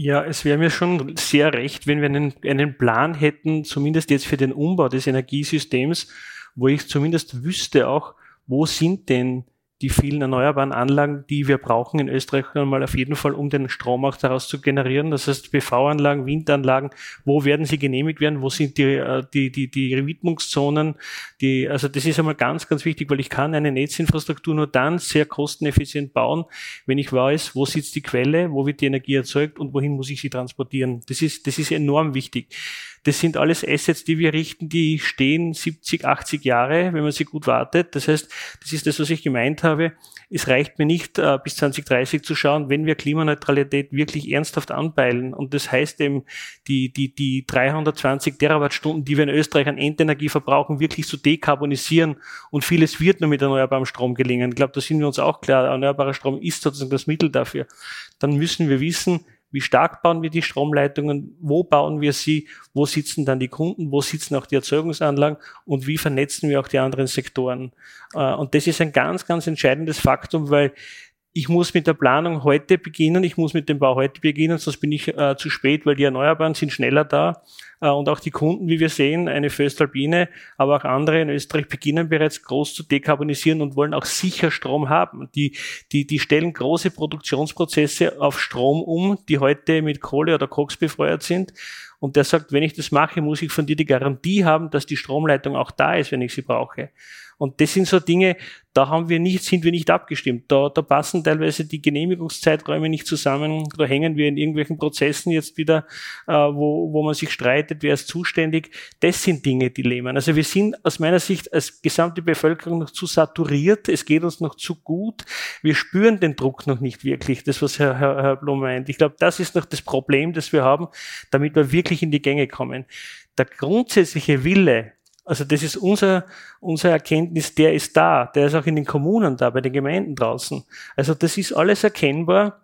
Ja, es wäre mir schon sehr recht, wenn wir einen, einen Plan hätten, zumindest jetzt für den Umbau des Energiesystems, wo ich zumindest wüsste auch, wo sind denn die vielen erneuerbaren Anlagen, die wir brauchen in Österreich einmal auf jeden Fall, um den Strom auch daraus zu generieren. Das heißt PV-Anlagen, Windanlagen, wo werden sie genehmigt werden, wo sind die, äh, die, die, die Widmungszonen, die, also das ist einmal ganz, ganz wichtig, weil ich kann eine Netzinfrastruktur nur dann sehr kosteneffizient bauen, wenn ich weiß, wo sitzt die Quelle, wo wird die Energie erzeugt und wohin muss ich sie transportieren. Das ist, das ist enorm wichtig. Das sind alles Assets, die wir richten, die stehen 70, 80 Jahre, wenn man sie gut wartet. Das heißt, das ist das, was ich gemeint habe. Es reicht mir nicht, äh, bis 2030 zu schauen, wenn wir Klimaneutralität wirklich ernsthaft anpeilen. Und das heißt eben, die, die, die 320 Terawattstunden, die wir in Österreich an Endenergie verbrauchen, wirklich zu dekarbonisieren. Und vieles wird nur mit erneuerbarem Strom gelingen. Ich glaube, da sind wir uns auch klar. Erneuerbarer Strom ist sozusagen das Mittel dafür. Dann müssen wir wissen, wie stark bauen wir die Stromleitungen, wo bauen wir sie, wo sitzen dann die Kunden, wo sitzen auch die Erzeugungsanlagen? Und wie vernetzen wir auch die anderen Sektoren. Äh, und das ist ein ganz, ganz entscheidendes Faktum, weil ich muss mit der Planung heute beginnen, ich muss mit dem Bau heute beginnen, sonst bin ich äh, zu spät, weil die Erneuerbaren sind schneller da. Äh, und auch die Kunden, wie wir sehen, eine Föstalpine, aber auch andere in Österreich beginnen bereits groß zu dekarbonisieren und wollen auch sicher Strom haben. Die, die, die stellen große Produktionsprozesse auf Strom um, die heute mit Kohle oder Koks befeuert sind. Und der sagt, wenn ich das mache, muss ich von dir die Garantie haben, dass die Stromleitung auch da ist, wenn ich sie brauche. Und das sind so Dinge, da haben wir nicht, sind wir nicht abgestimmt. Da, da passen teilweise die Genehmigungszeiträume nicht zusammen. Da hängen wir in irgendwelchen Prozessen jetzt wieder, äh, wo, wo man sich streitet, wer ist zuständig. Das sind Dinge, die lähmen. Also wir sind aus meiner Sicht als gesamte Bevölkerung noch zu saturiert. Es geht uns noch zu gut. Wir spüren den Druck noch nicht wirklich. Das, was Herr, Herr, Herr Blum meint. Ich glaube, das ist noch das Problem, das wir haben, damit wir wirklich in die Gänge kommen. Der grundsätzliche Wille, also das ist unser, unser Erkenntnis, der ist da, der ist auch in den Kommunen da, bei den Gemeinden draußen. Also das ist alles erkennbar.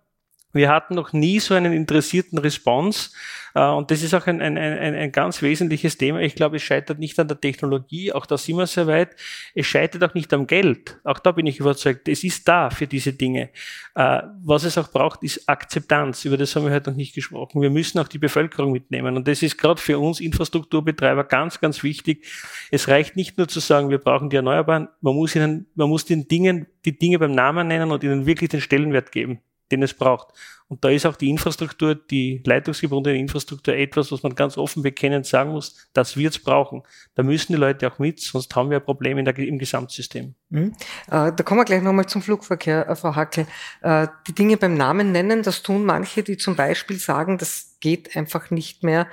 Wir hatten noch nie so einen interessierten Response. Äh, und das ist auch ein, ein, ein, ein ganz wesentliches Thema. Ich glaube, es scheitert nicht an der Technologie, auch da sind wir sehr weit. Es scheitert auch nicht am Geld. Auch da bin ich überzeugt. Es ist da für diese Dinge. Äh, was es auch braucht, ist Akzeptanz. Über das haben wir heute noch nicht gesprochen. Wir müssen auch die Bevölkerung mitnehmen. Und das ist gerade für uns Infrastrukturbetreiber ganz, ganz wichtig. Es reicht nicht nur zu sagen, wir brauchen die Erneuerbaren. Man muss ihnen, man muss den Dingen, die Dinge beim Namen nennen und ihnen wirklich den Stellenwert geben. Den es braucht. Und da ist auch die Infrastruktur, die leitungsgebundene Infrastruktur etwas, was man ganz offen bekennend sagen muss, das wird es brauchen. Da müssen die Leute auch mit, sonst haben wir ein Problem in der, im Gesamtsystem. Mhm. Äh, da kommen wir gleich nochmal zum Flugverkehr, äh, Frau Hackel. Äh, die Dinge beim Namen nennen, das tun manche, die zum Beispiel sagen, das geht einfach nicht mehr,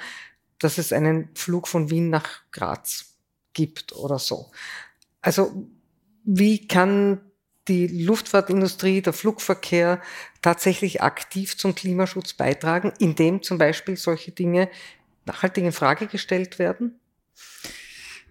dass es einen Flug von Wien nach Graz gibt oder so. Also wie kann die Luftfahrtindustrie, der Flugverkehr tatsächlich aktiv zum Klimaschutz beitragen, indem zum Beispiel solche Dinge nachhaltig in Frage gestellt werden?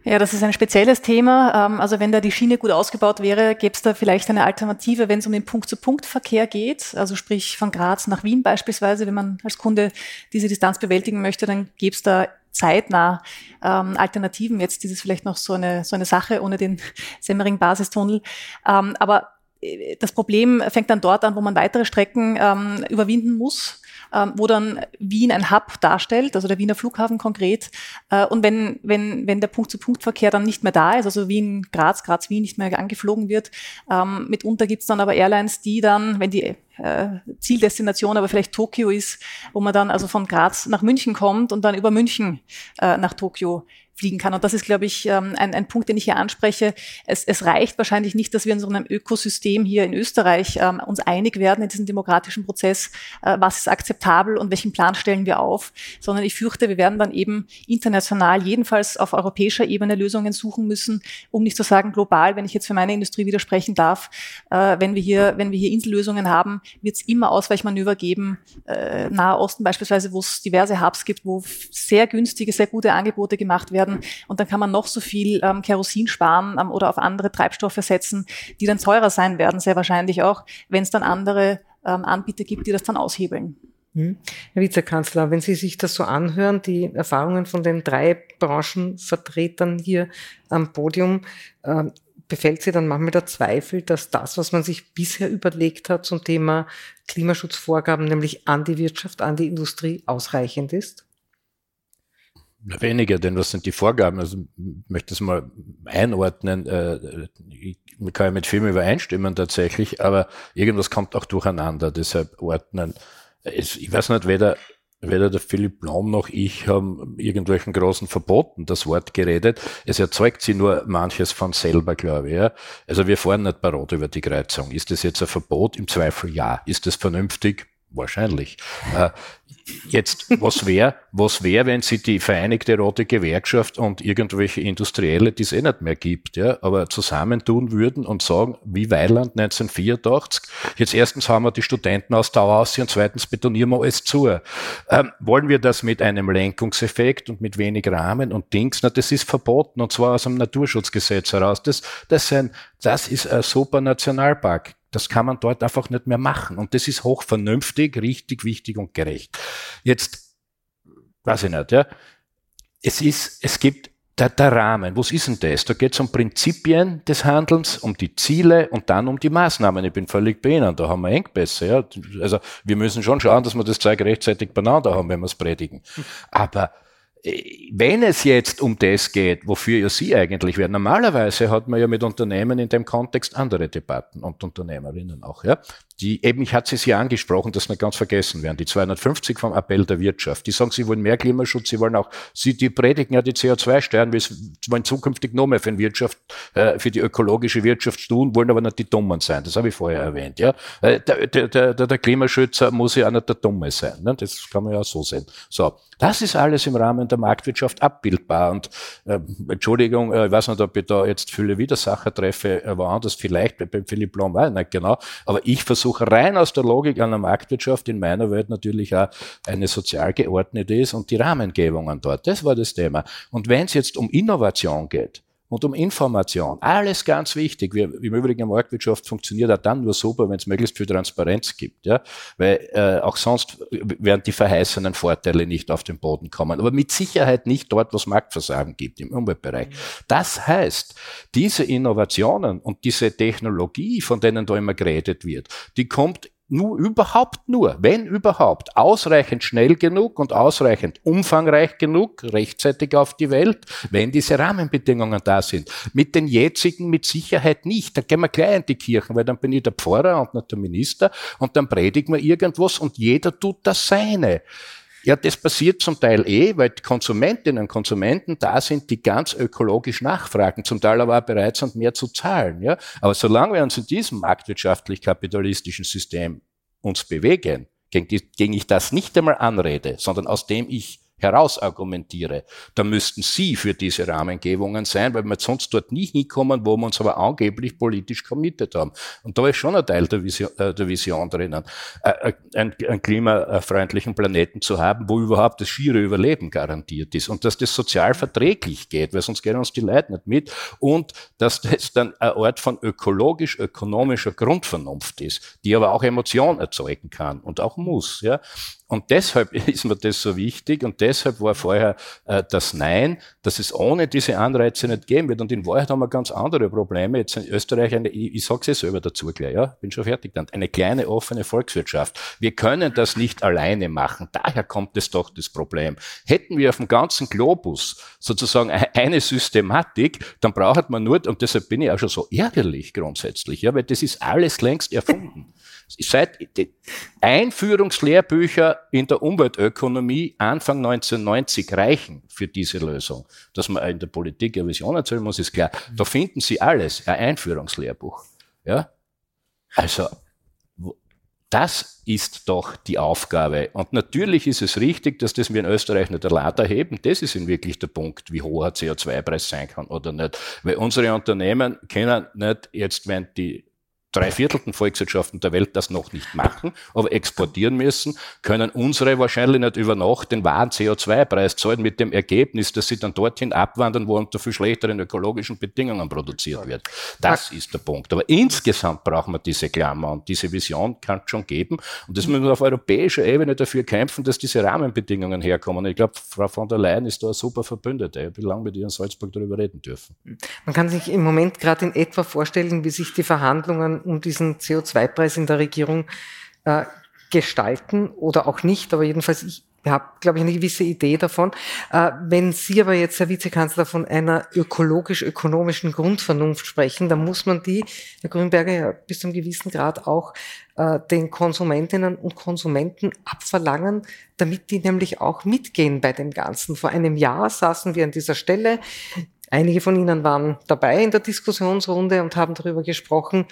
Ja, das ist ein spezielles Thema. Ähm, also wenn da die Schiene gut ausgebaut wäre, gäbe es da vielleicht eine Alternative, wenn es um den Punkt-zu-Punkt-Verkehr geht. Also sprich von Graz nach Wien beispielsweise, wenn man als Kunde diese Distanz bewältigen möchte, dann gäbe es da zeitnah ähm, Alternativen. Jetzt ist es vielleicht noch so eine, so eine Sache ohne den Semmering-Basistunnel. Ähm, aber äh, das Problem fängt dann dort an, wo man weitere Strecken ähm, überwinden muss ähm, wo dann Wien ein Hub darstellt, also der Wiener Flughafen konkret. Äh, und wenn, wenn, wenn der Punkt-zu-Punkt-Verkehr dann nicht mehr da ist, also Wien, Graz, Graz-Wien nicht mehr angeflogen wird, ähm, mitunter gibt es dann aber Airlines, die dann, wenn die äh, Zieldestination aber vielleicht Tokio ist, wo man dann also von Graz nach München kommt und dann über München äh, nach Tokio fliegen kann. Und das ist, glaube ich, ähm, ein, ein Punkt, den ich hier anspreche. Es, es reicht wahrscheinlich nicht, dass wir in so einem Ökosystem hier in Österreich ähm, uns einig werden in diesem demokratischen Prozess, äh, was ist akzeptabel und welchen Plan stellen wir auf, sondern ich fürchte, wir werden dann eben international, jedenfalls auf europäischer Ebene Lösungen suchen müssen, um nicht zu sagen global, wenn ich jetzt für meine Industrie widersprechen darf, äh, wenn wir hier, wenn wir hier Insellösungen haben, wird es immer Ausweichmanöver geben, äh, Nahe Osten beispielsweise, wo es diverse Hubs gibt, wo sehr günstige, sehr gute Angebote gemacht werden werden. Und dann kann man noch so viel ähm, Kerosin sparen ähm, oder auf andere Treibstoffe setzen, die dann teurer sein werden, sehr wahrscheinlich auch, wenn es dann andere ähm, Anbieter gibt, die das dann aushebeln. Hm. Herr Vizekanzler, wenn Sie sich das so anhören, die Erfahrungen von den drei Branchenvertretern hier am Podium, äh, befällt Sie dann manchmal der Zweifel, dass das, was man sich bisher überlegt hat zum Thema Klimaschutzvorgaben, nämlich an die Wirtschaft, an die Industrie, ausreichend ist? Weniger, denn was sind die Vorgaben? Also ich möchte das mal einordnen. Äh, ich kann ja mit Filmen übereinstimmen tatsächlich, aber irgendwas kommt auch durcheinander. Deshalb ordnen. Ich weiß nicht, weder, weder der Philipp Blom noch ich haben irgendwelchen großen Verboten das Wort geredet. Es erzeugt sie nur manches von selber, glaube ich. Ja. Also wir fahren nicht parot über die Kreuzung. Ist das jetzt ein Verbot? Im Zweifel ja. Ist das vernünftig? Wahrscheinlich. Äh, jetzt, was wäre, was wäre, wenn sie die Vereinigte Rote Gewerkschaft und irgendwelche Industrielle, die es eh nicht mehr gibt, ja, aber zusammentun würden und sagen, wie Weiland 1984, jetzt erstens haben wir die Studenten aus Dauer aus und zweitens betonieren wir alles zu. Ähm, wollen wir das mit einem Lenkungseffekt und mit wenig Rahmen und Dings? Na, das ist verboten und zwar aus dem Naturschutzgesetz heraus. Das, das, ein, das ist ein super Nationalpark. Das kann man dort einfach nicht mehr machen. Und das ist hochvernünftig, richtig, wichtig und gerecht. Jetzt, weiß ich nicht, ja. Es ist, es gibt der, der Rahmen. Was ist denn das? Da geht es um Prinzipien des Handelns, um die Ziele und dann um die Maßnahmen. Ich bin völlig bei Ihnen. Da haben wir Engpässe. Ja. Also wir müssen schon schauen, dass wir das Zeug rechtzeitig beieinander haben, wenn wir es predigen. Aber wenn es jetzt um das geht, wofür ja Sie eigentlich werden, normalerweise hat man ja mit Unternehmen in dem Kontext andere Debatten und Unternehmerinnen auch, ja. Die eben, ich hatte es ja angesprochen, dass nicht ganz vergessen werden, die 250 vom Appell der Wirtschaft, die sagen, sie wollen mehr Klimaschutz, sie wollen auch, sie, die predigen ja die CO2-Steuern, wir wollen zukünftig noch mehr für, die Wirtschaft, äh, für die ökologische Wirtschaft tun, wollen aber nicht die Dummen sein, das habe ich vorher erwähnt, ja. Äh, der, der, der, der Klimaschützer muss ja auch nicht der Dumme sein, ne? das kann man ja auch so sehen. So. Das ist alles im Rahmen der Marktwirtschaft abbildbar. Und äh, Entschuldigung, äh, ich weiß nicht, ob ich da jetzt viele Widersacher treffe, äh, woanders vielleicht, beim Philipp Blom war nicht genau, aber ich versuche rein aus der Logik einer Marktwirtschaft in meiner Welt natürlich auch eine sozial geordnete ist und die Rahmengebungen dort. Das war das Thema. Und wenn es jetzt um Innovation geht, und um Information. Alles ganz wichtig. Wir, Im Übrigen, Marktwirtschaft funktioniert auch dann nur super, wenn es möglichst viel Transparenz gibt. Ja? Weil äh, auch sonst werden die verheißenen Vorteile nicht auf den Boden kommen. Aber mit Sicherheit nicht dort, wo es Marktversagen gibt, im Umweltbereich. Das heißt, diese Innovationen und diese Technologie, von denen da immer geredet wird, die kommt nur überhaupt nur, wenn überhaupt, ausreichend schnell genug und ausreichend umfangreich genug, rechtzeitig auf die Welt, wenn diese Rahmenbedingungen da sind. Mit den jetzigen mit Sicherheit nicht. Da gehen wir gleich in die Kirchen, weil dann bin ich der Pfarrer und nicht der Minister und dann predigen wir irgendwas und jeder tut das Seine. Ja, das passiert zum Teil eh, weil die Konsumentinnen und Konsumenten da sind, die ganz ökologisch nachfragen, zum Teil aber auch bereit sind, mehr zu zahlen. Ja? Aber solange wir uns in diesem marktwirtschaftlich-kapitalistischen System uns bewegen, gegen, die, gegen ich das nicht einmal anrede, sondern aus dem ich herausargumentiere, dann müssten Sie für diese Rahmengebungen sein, weil wir sonst dort nie hinkommen, wo wir uns aber angeblich politisch committed haben. Und da ist schon ein Teil der Vision, äh, der Vision drinnen, äh, äh einen, einen klimafreundlichen Planeten zu haben, wo überhaupt das schiere Überleben garantiert ist und dass das sozial verträglich geht, weil sonst gehen uns die Leute nicht mit und dass das dann ein Ort von ökologisch-ökonomischer Grundvernunft ist, die aber auch Emotion erzeugen kann und auch muss. Ja? Und deshalb ist mir das so wichtig und deshalb war vorher äh, das Nein, dass es ohne diese Anreize nicht geben wird. Und in Wahrheit haben wir ganz andere Probleme. Jetzt in Österreich, eine, ich, ich sage es selber dazu gleich, ja, bin schon fertig dann, eine kleine offene Volkswirtschaft. Wir können das nicht alleine machen. Daher kommt es doch das Problem. Hätten wir auf dem ganzen Globus sozusagen eine Systematik, dann braucht man nur, und deshalb bin ich auch schon so ärgerlich grundsätzlich, ja, weil das ist alles längst erfunden. Seit Einführungslehrbücher in der Umweltökonomie Anfang 1990 reichen für diese Lösung. Dass man in der Politik eine Vision erzählen muss, ist klar. Da finden Sie alles, ein Einführungslehrbuch. Ja? Also, das ist doch die Aufgabe. Und natürlich ist es richtig, dass das wir in Österreich nicht erlaubt erheben. Das ist in wirklich der Punkt, wie hoch ein CO2-Preis sein kann oder nicht. Weil unsere Unternehmen können nicht jetzt, wenn die drei Viertelten Volkswirtschaften der Welt das noch nicht machen, aber exportieren müssen, können unsere wahrscheinlich nicht über Nacht den wahren CO2-Preis zahlen mit dem Ergebnis, dass sie dann dorthin abwandern, wo unter viel schlechteren ökologischen Bedingungen produziert wird. Das ist der Punkt. Aber insgesamt brauchen wir diese Klammer und diese Vision kann es schon geben. Und das müssen wir auf europäischer Ebene dafür kämpfen, dass diese Rahmenbedingungen herkommen. Ich glaube, Frau von der Leyen ist da eine super Verbündete. Ich habe lange mit ihr in Salzburg darüber reden dürfen. Man kann sich im Moment gerade in etwa vorstellen, wie sich die Verhandlungen um diesen CO2-Preis in der Regierung äh, gestalten oder auch nicht, aber jedenfalls ich habe, glaube ich, eine gewisse Idee davon. Äh, wenn Sie aber jetzt, Herr Vizekanzler, von einer ökologisch-ökonomischen Grundvernunft sprechen, dann muss man die, Herr Grünberger, ja bis zu einem gewissen Grad auch äh, den Konsumentinnen und Konsumenten abverlangen, damit die nämlich auch mitgehen bei dem Ganzen. Vor einem Jahr saßen wir an dieser Stelle. Einige von Ihnen waren dabei in der Diskussionsrunde und haben darüber gesprochen,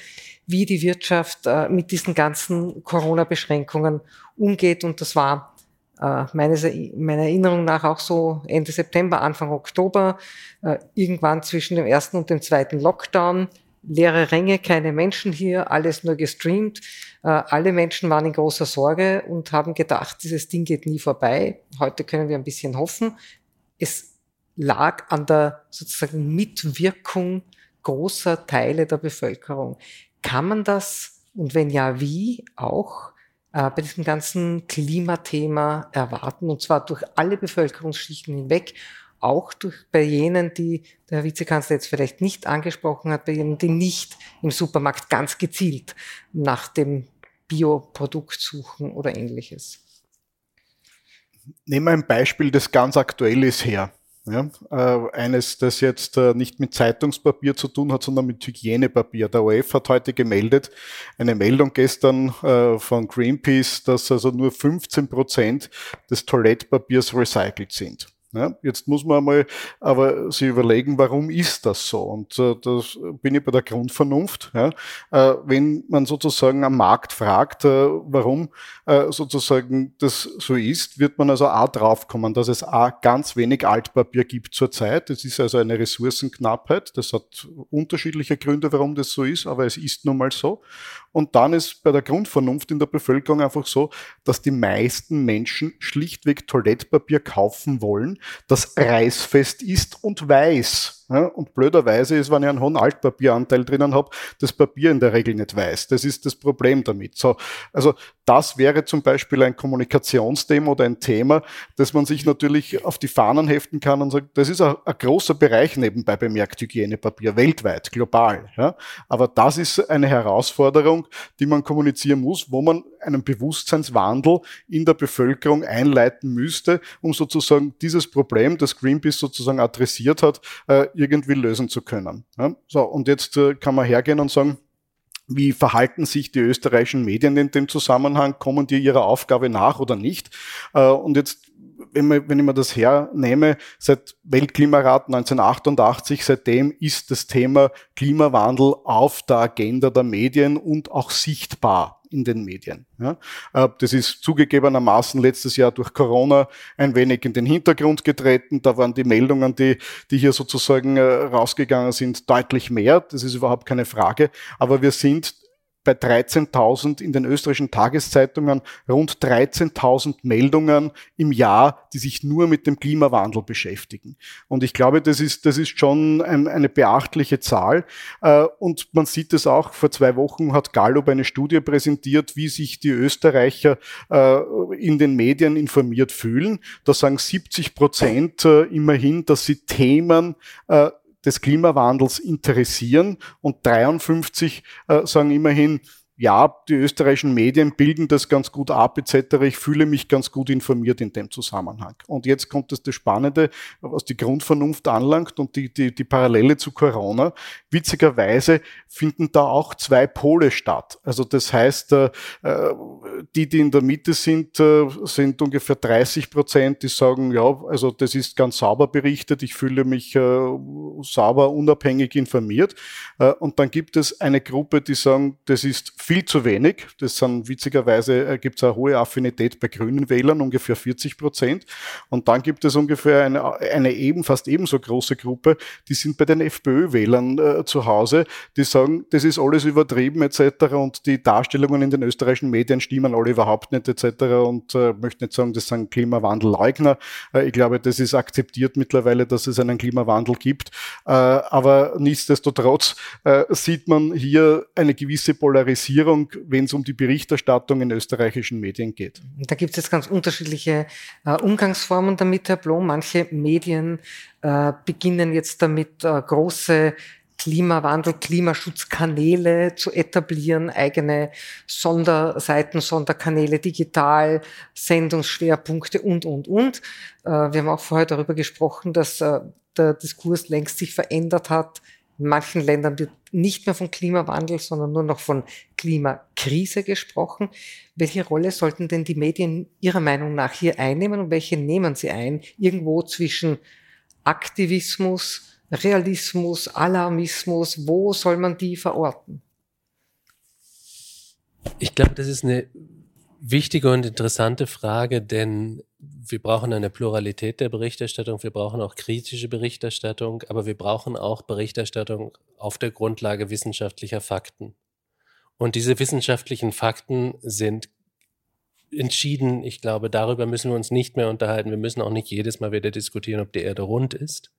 wie die Wirtschaft äh, mit diesen ganzen Corona-Beschränkungen umgeht. Und das war äh, meines, meiner Erinnerung nach auch so Ende September, Anfang Oktober, äh, irgendwann zwischen dem ersten und dem zweiten Lockdown. Leere Ränge, keine Menschen hier, alles nur gestreamt. Äh, alle Menschen waren in großer Sorge und haben gedacht, dieses Ding geht nie vorbei. Heute können wir ein bisschen hoffen. Es lag an der sozusagen Mitwirkung großer Teile der Bevölkerung. Kann man das und wenn ja, wie auch äh, bei diesem ganzen Klimathema erwarten und zwar durch alle Bevölkerungsschichten hinweg, auch durch bei jenen, die der Vizekanzler jetzt vielleicht nicht angesprochen hat, bei jenen, die nicht im Supermarkt ganz gezielt nach dem Bioprodukt suchen oder ähnliches. Nehmen wir ein Beispiel, das ganz aktuell ist her. Ja, äh, eines, das jetzt äh, nicht mit Zeitungspapier zu tun hat, sondern mit Hygienepapier. Der OF hat heute gemeldet, eine Meldung gestern äh, von Greenpeace, dass also nur 15 Prozent des Toilettpapiers recycelt sind. Ja, jetzt muss man mal aber sich überlegen, warum ist das so? Und äh, das bin ich bei der Grundvernunft. Ja? Äh, wenn man sozusagen am Markt fragt, äh, warum äh, sozusagen das so ist, wird man also auch draufkommen, dass es A, ganz wenig Altpapier gibt zurzeit. Es ist also eine Ressourcenknappheit. Das hat unterschiedliche Gründe, warum das so ist, aber es ist nun mal so. Und dann ist bei der Grundvernunft in der Bevölkerung einfach so, dass die meisten Menschen schlichtweg Toilettpapier kaufen wollen, das reißfest ist und weiß. Ja? Und blöderweise ist, wenn ich einen hohen Altpapieranteil drinnen habe, das Papier in der Regel nicht weiß. Das ist das Problem damit. So, also das wäre zum Beispiel ein Kommunikationsthema oder ein Thema, das man sich natürlich auf die Fahnen heften kann und sagt, das ist ein, ein großer Bereich nebenbei bemerkt Hygienepapier, weltweit, global. Ja? Aber das ist eine Herausforderung, die man kommunizieren muss, wo man einen Bewusstseinswandel in der Bevölkerung einleiten müsste, um sozusagen dieses Problem, das Greenpeace sozusagen adressiert hat, äh, irgendwie lösen zu können. Ja? So, und jetzt äh, kann man hergehen und sagen, wie verhalten sich die österreichischen Medien in dem Zusammenhang? Kommen die ihrer Aufgabe nach oder nicht? Äh, und jetzt, wenn, man, wenn ich mir das hernehme, seit Weltklimarat 1988, seitdem ist das Thema Klimawandel auf der Agenda der Medien und auch sichtbar in den Medien. Ja. Äh, das ist zugegebenermaßen letztes Jahr durch Corona ein wenig in den Hintergrund getreten. Da waren die Meldungen, die, die hier sozusagen äh, rausgegangen sind, deutlich mehr. Das ist überhaupt keine Frage. Aber wir sind bei 13.000 in den österreichischen Tageszeitungen rund 13.000 Meldungen im Jahr, die sich nur mit dem Klimawandel beschäftigen. Und ich glaube, das ist, das ist schon ein, eine beachtliche Zahl. Äh, und man sieht es auch, vor zwei Wochen hat Gallup eine Studie präsentiert, wie sich die Österreicher äh, in den Medien informiert fühlen. Da sagen 70 Prozent äh, immerhin, dass sie Themen des Klimawandels interessieren. Und 53 äh, sagen immerhin, ja, die österreichischen Medien bilden das ganz gut ab etc. Ich fühle mich ganz gut informiert in dem Zusammenhang. Und jetzt kommt das, das Spannende, was die Grundvernunft anlangt und die, die, die Parallele zu Corona. Witzigerweise finden da auch zwei Pole statt. Also das heißt, äh, die, die in der Mitte sind, äh, sind ungefähr 30 Prozent, die sagen, ja, also das ist ganz sauber berichtet, ich fühle mich äh, sauber, unabhängig informiert. Und dann gibt es eine Gruppe, die sagen, das ist viel zu wenig. Das sind witzigerweise äh, gibt es eine hohe Affinität bei grünen Wählern, ungefähr 40 Prozent. Und dann gibt es ungefähr eine, eine eben, fast ebenso große Gruppe, die sind bei den FPÖ-Wählern äh, zu Hause, die sagen, das ist alles übertrieben etc. Und die Darstellungen in den österreichischen Medien stimmen alle überhaupt nicht etc. Und äh, möchte nicht sagen, das sind Klimawandelleugner. Äh, ich glaube, das ist akzeptiert mittlerweile, dass es einen Klimawandel gibt. Äh, aber nichtsdestotrotz äh, sieht man hier eine gewisse Polarisierung Regierung, wenn es um die Berichterstattung in österreichischen Medien geht. Da gibt es jetzt ganz unterschiedliche äh, Umgangsformen damit, Herr Blom. Manche Medien äh, beginnen jetzt damit, äh, große Klimawandel, Klimaschutzkanäle zu etablieren, eigene Sonderseiten, Sonderkanäle, digital, Sendungsschwerpunkte und, und, und. Äh, wir haben auch vorher darüber gesprochen, dass äh, der Diskurs längst sich verändert hat in manchen Ländern wird nicht mehr von Klimawandel, sondern nur noch von Klimakrise gesprochen. Welche Rolle sollten denn die Medien Ihrer Meinung nach hier einnehmen und welche nehmen sie ein? Irgendwo zwischen Aktivismus, Realismus, Alarmismus, wo soll man die verorten? Ich glaube, das ist eine wichtige und interessante Frage, denn wir brauchen eine Pluralität der Berichterstattung, wir brauchen auch kritische Berichterstattung, aber wir brauchen auch Berichterstattung auf der Grundlage wissenschaftlicher Fakten. Und diese wissenschaftlichen Fakten sind entschieden. Ich glaube, darüber müssen wir uns nicht mehr unterhalten. Wir müssen auch nicht jedes Mal wieder diskutieren, ob die Erde rund ist.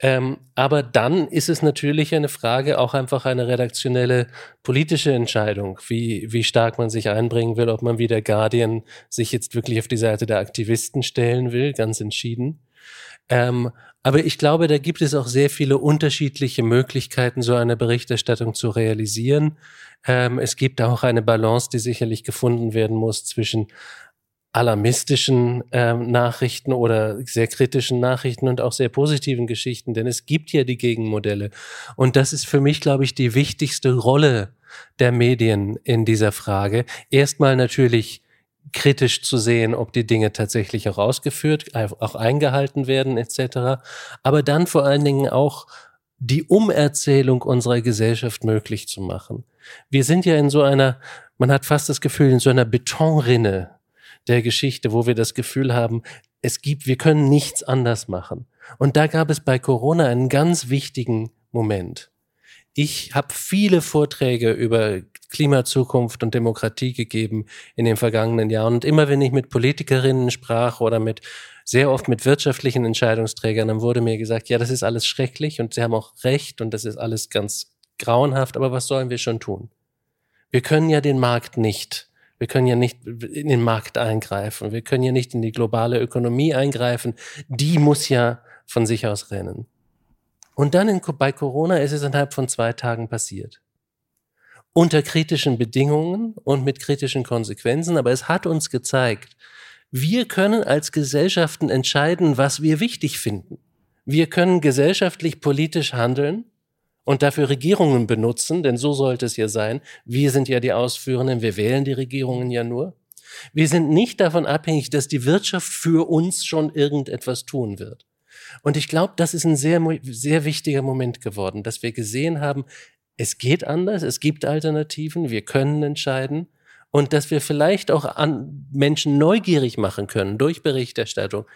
Ähm, aber dann ist es natürlich eine Frage, auch einfach eine redaktionelle politische Entscheidung, wie, wie stark man sich einbringen will, ob man wie der Guardian sich jetzt wirklich auf die Seite der Aktivisten stellen will, ganz entschieden. Ähm, aber ich glaube, da gibt es auch sehr viele unterschiedliche Möglichkeiten, so eine Berichterstattung zu realisieren. Ähm, es gibt auch eine Balance, die sicherlich gefunden werden muss zwischen alarmistischen ähm, Nachrichten oder sehr kritischen Nachrichten und auch sehr positiven Geschichten, denn es gibt ja die Gegenmodelle. Und das ist für mich, glaube ich, die wichtigste Rolle der Medien in dieser Frage. Erstmal natürlich kritisch zu sehen, ob die Dinge tatsächlich auch ausgeführt, auch eingehalten werden etc. Aber dann vor allen Dingen auch die Umerzählung unserer Gesellschaft möglich zu machen. Wir sind ja in so einer, man hat fast das Gefühl, in so einer Betonrinne der Geschichte, wo wir das Gefühl haben, es gibt, wir können nichts anders machen. Und da gab es bei Corona einen ganz wichtigen Moment. Ich habe viele Vorträge über Klimazukunft und Demokratie gegeben in den vergangenen Jahren. Und immer wenn ich mit Politikerinnen sprach oder mit sehr oft mit wirtschaftlichen Entscheidungsträgern, dann wurde mir gesagt, ja, das ist alles schrecklich und sie haben auch recht und das ist alles ganz grauenhaft, aber was sollen wir schon tun? Wir können ja den Markt nicht wir können ja nicht in den Markt eingreifen. Wir können ja nicht in die globale Ökonomie eingreifen. Die muss ja von sich aus rennen. Und dann in, bei Corona ist es innerhalb von zwei Tagen passiert. Unter kritischen Bedingungen und mit kritischen Konsequenzen, aber es hat uns gezeigt, wir können als Gesellschaften entscheiden, was wir wichtig finden. Wir können gesellschaftlich politisch handeln und dafür Regierungen benutzen, denn so sollte es ja sein. Wir sind ja die Ausführenden, wir wählen die Regierungen ja nur. Wir sind nicht davon abhängig, dass die Wirtschaft für uns schon irgendetwas tun wird. Und ich glaube, das ist ein sehr, sehr wichtiger Moment geworden, dass wir gesehen haben, es geht anders, es gibt Alternativen, wir können entscheiden und dass wir vielleicht auch an Menschen neugierig machen können durch Berichterstattung.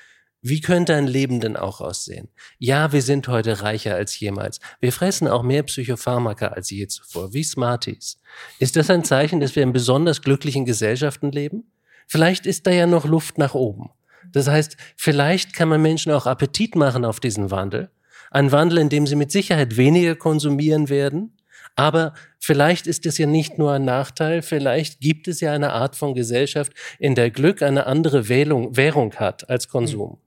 Wie könnte ein Leben denn auch aussehen? Ja, wir sind heute reicher als jemals. Wir fressen auch mehr Psychopharmaka als je zuvor, wie Smarties. Ist das ein Zeichen, dass wir in besonders glücklichen Gesellschaften leben? Vielleicht ist da ja noch Luft nach oben. Das heißt, vielleicht kann man Menschen auch Appetit machen auf diesen Wandel. Ein Wandel, in dem sie mit Sicherheit weniger konsumieren werden. Aber vielleicht ist es ja nicht nur ein Nachteil, vielleicht gibt es ja eine Art von Gesellschaft, in der Glück eine andere Wählung, Währung hat als Konsum.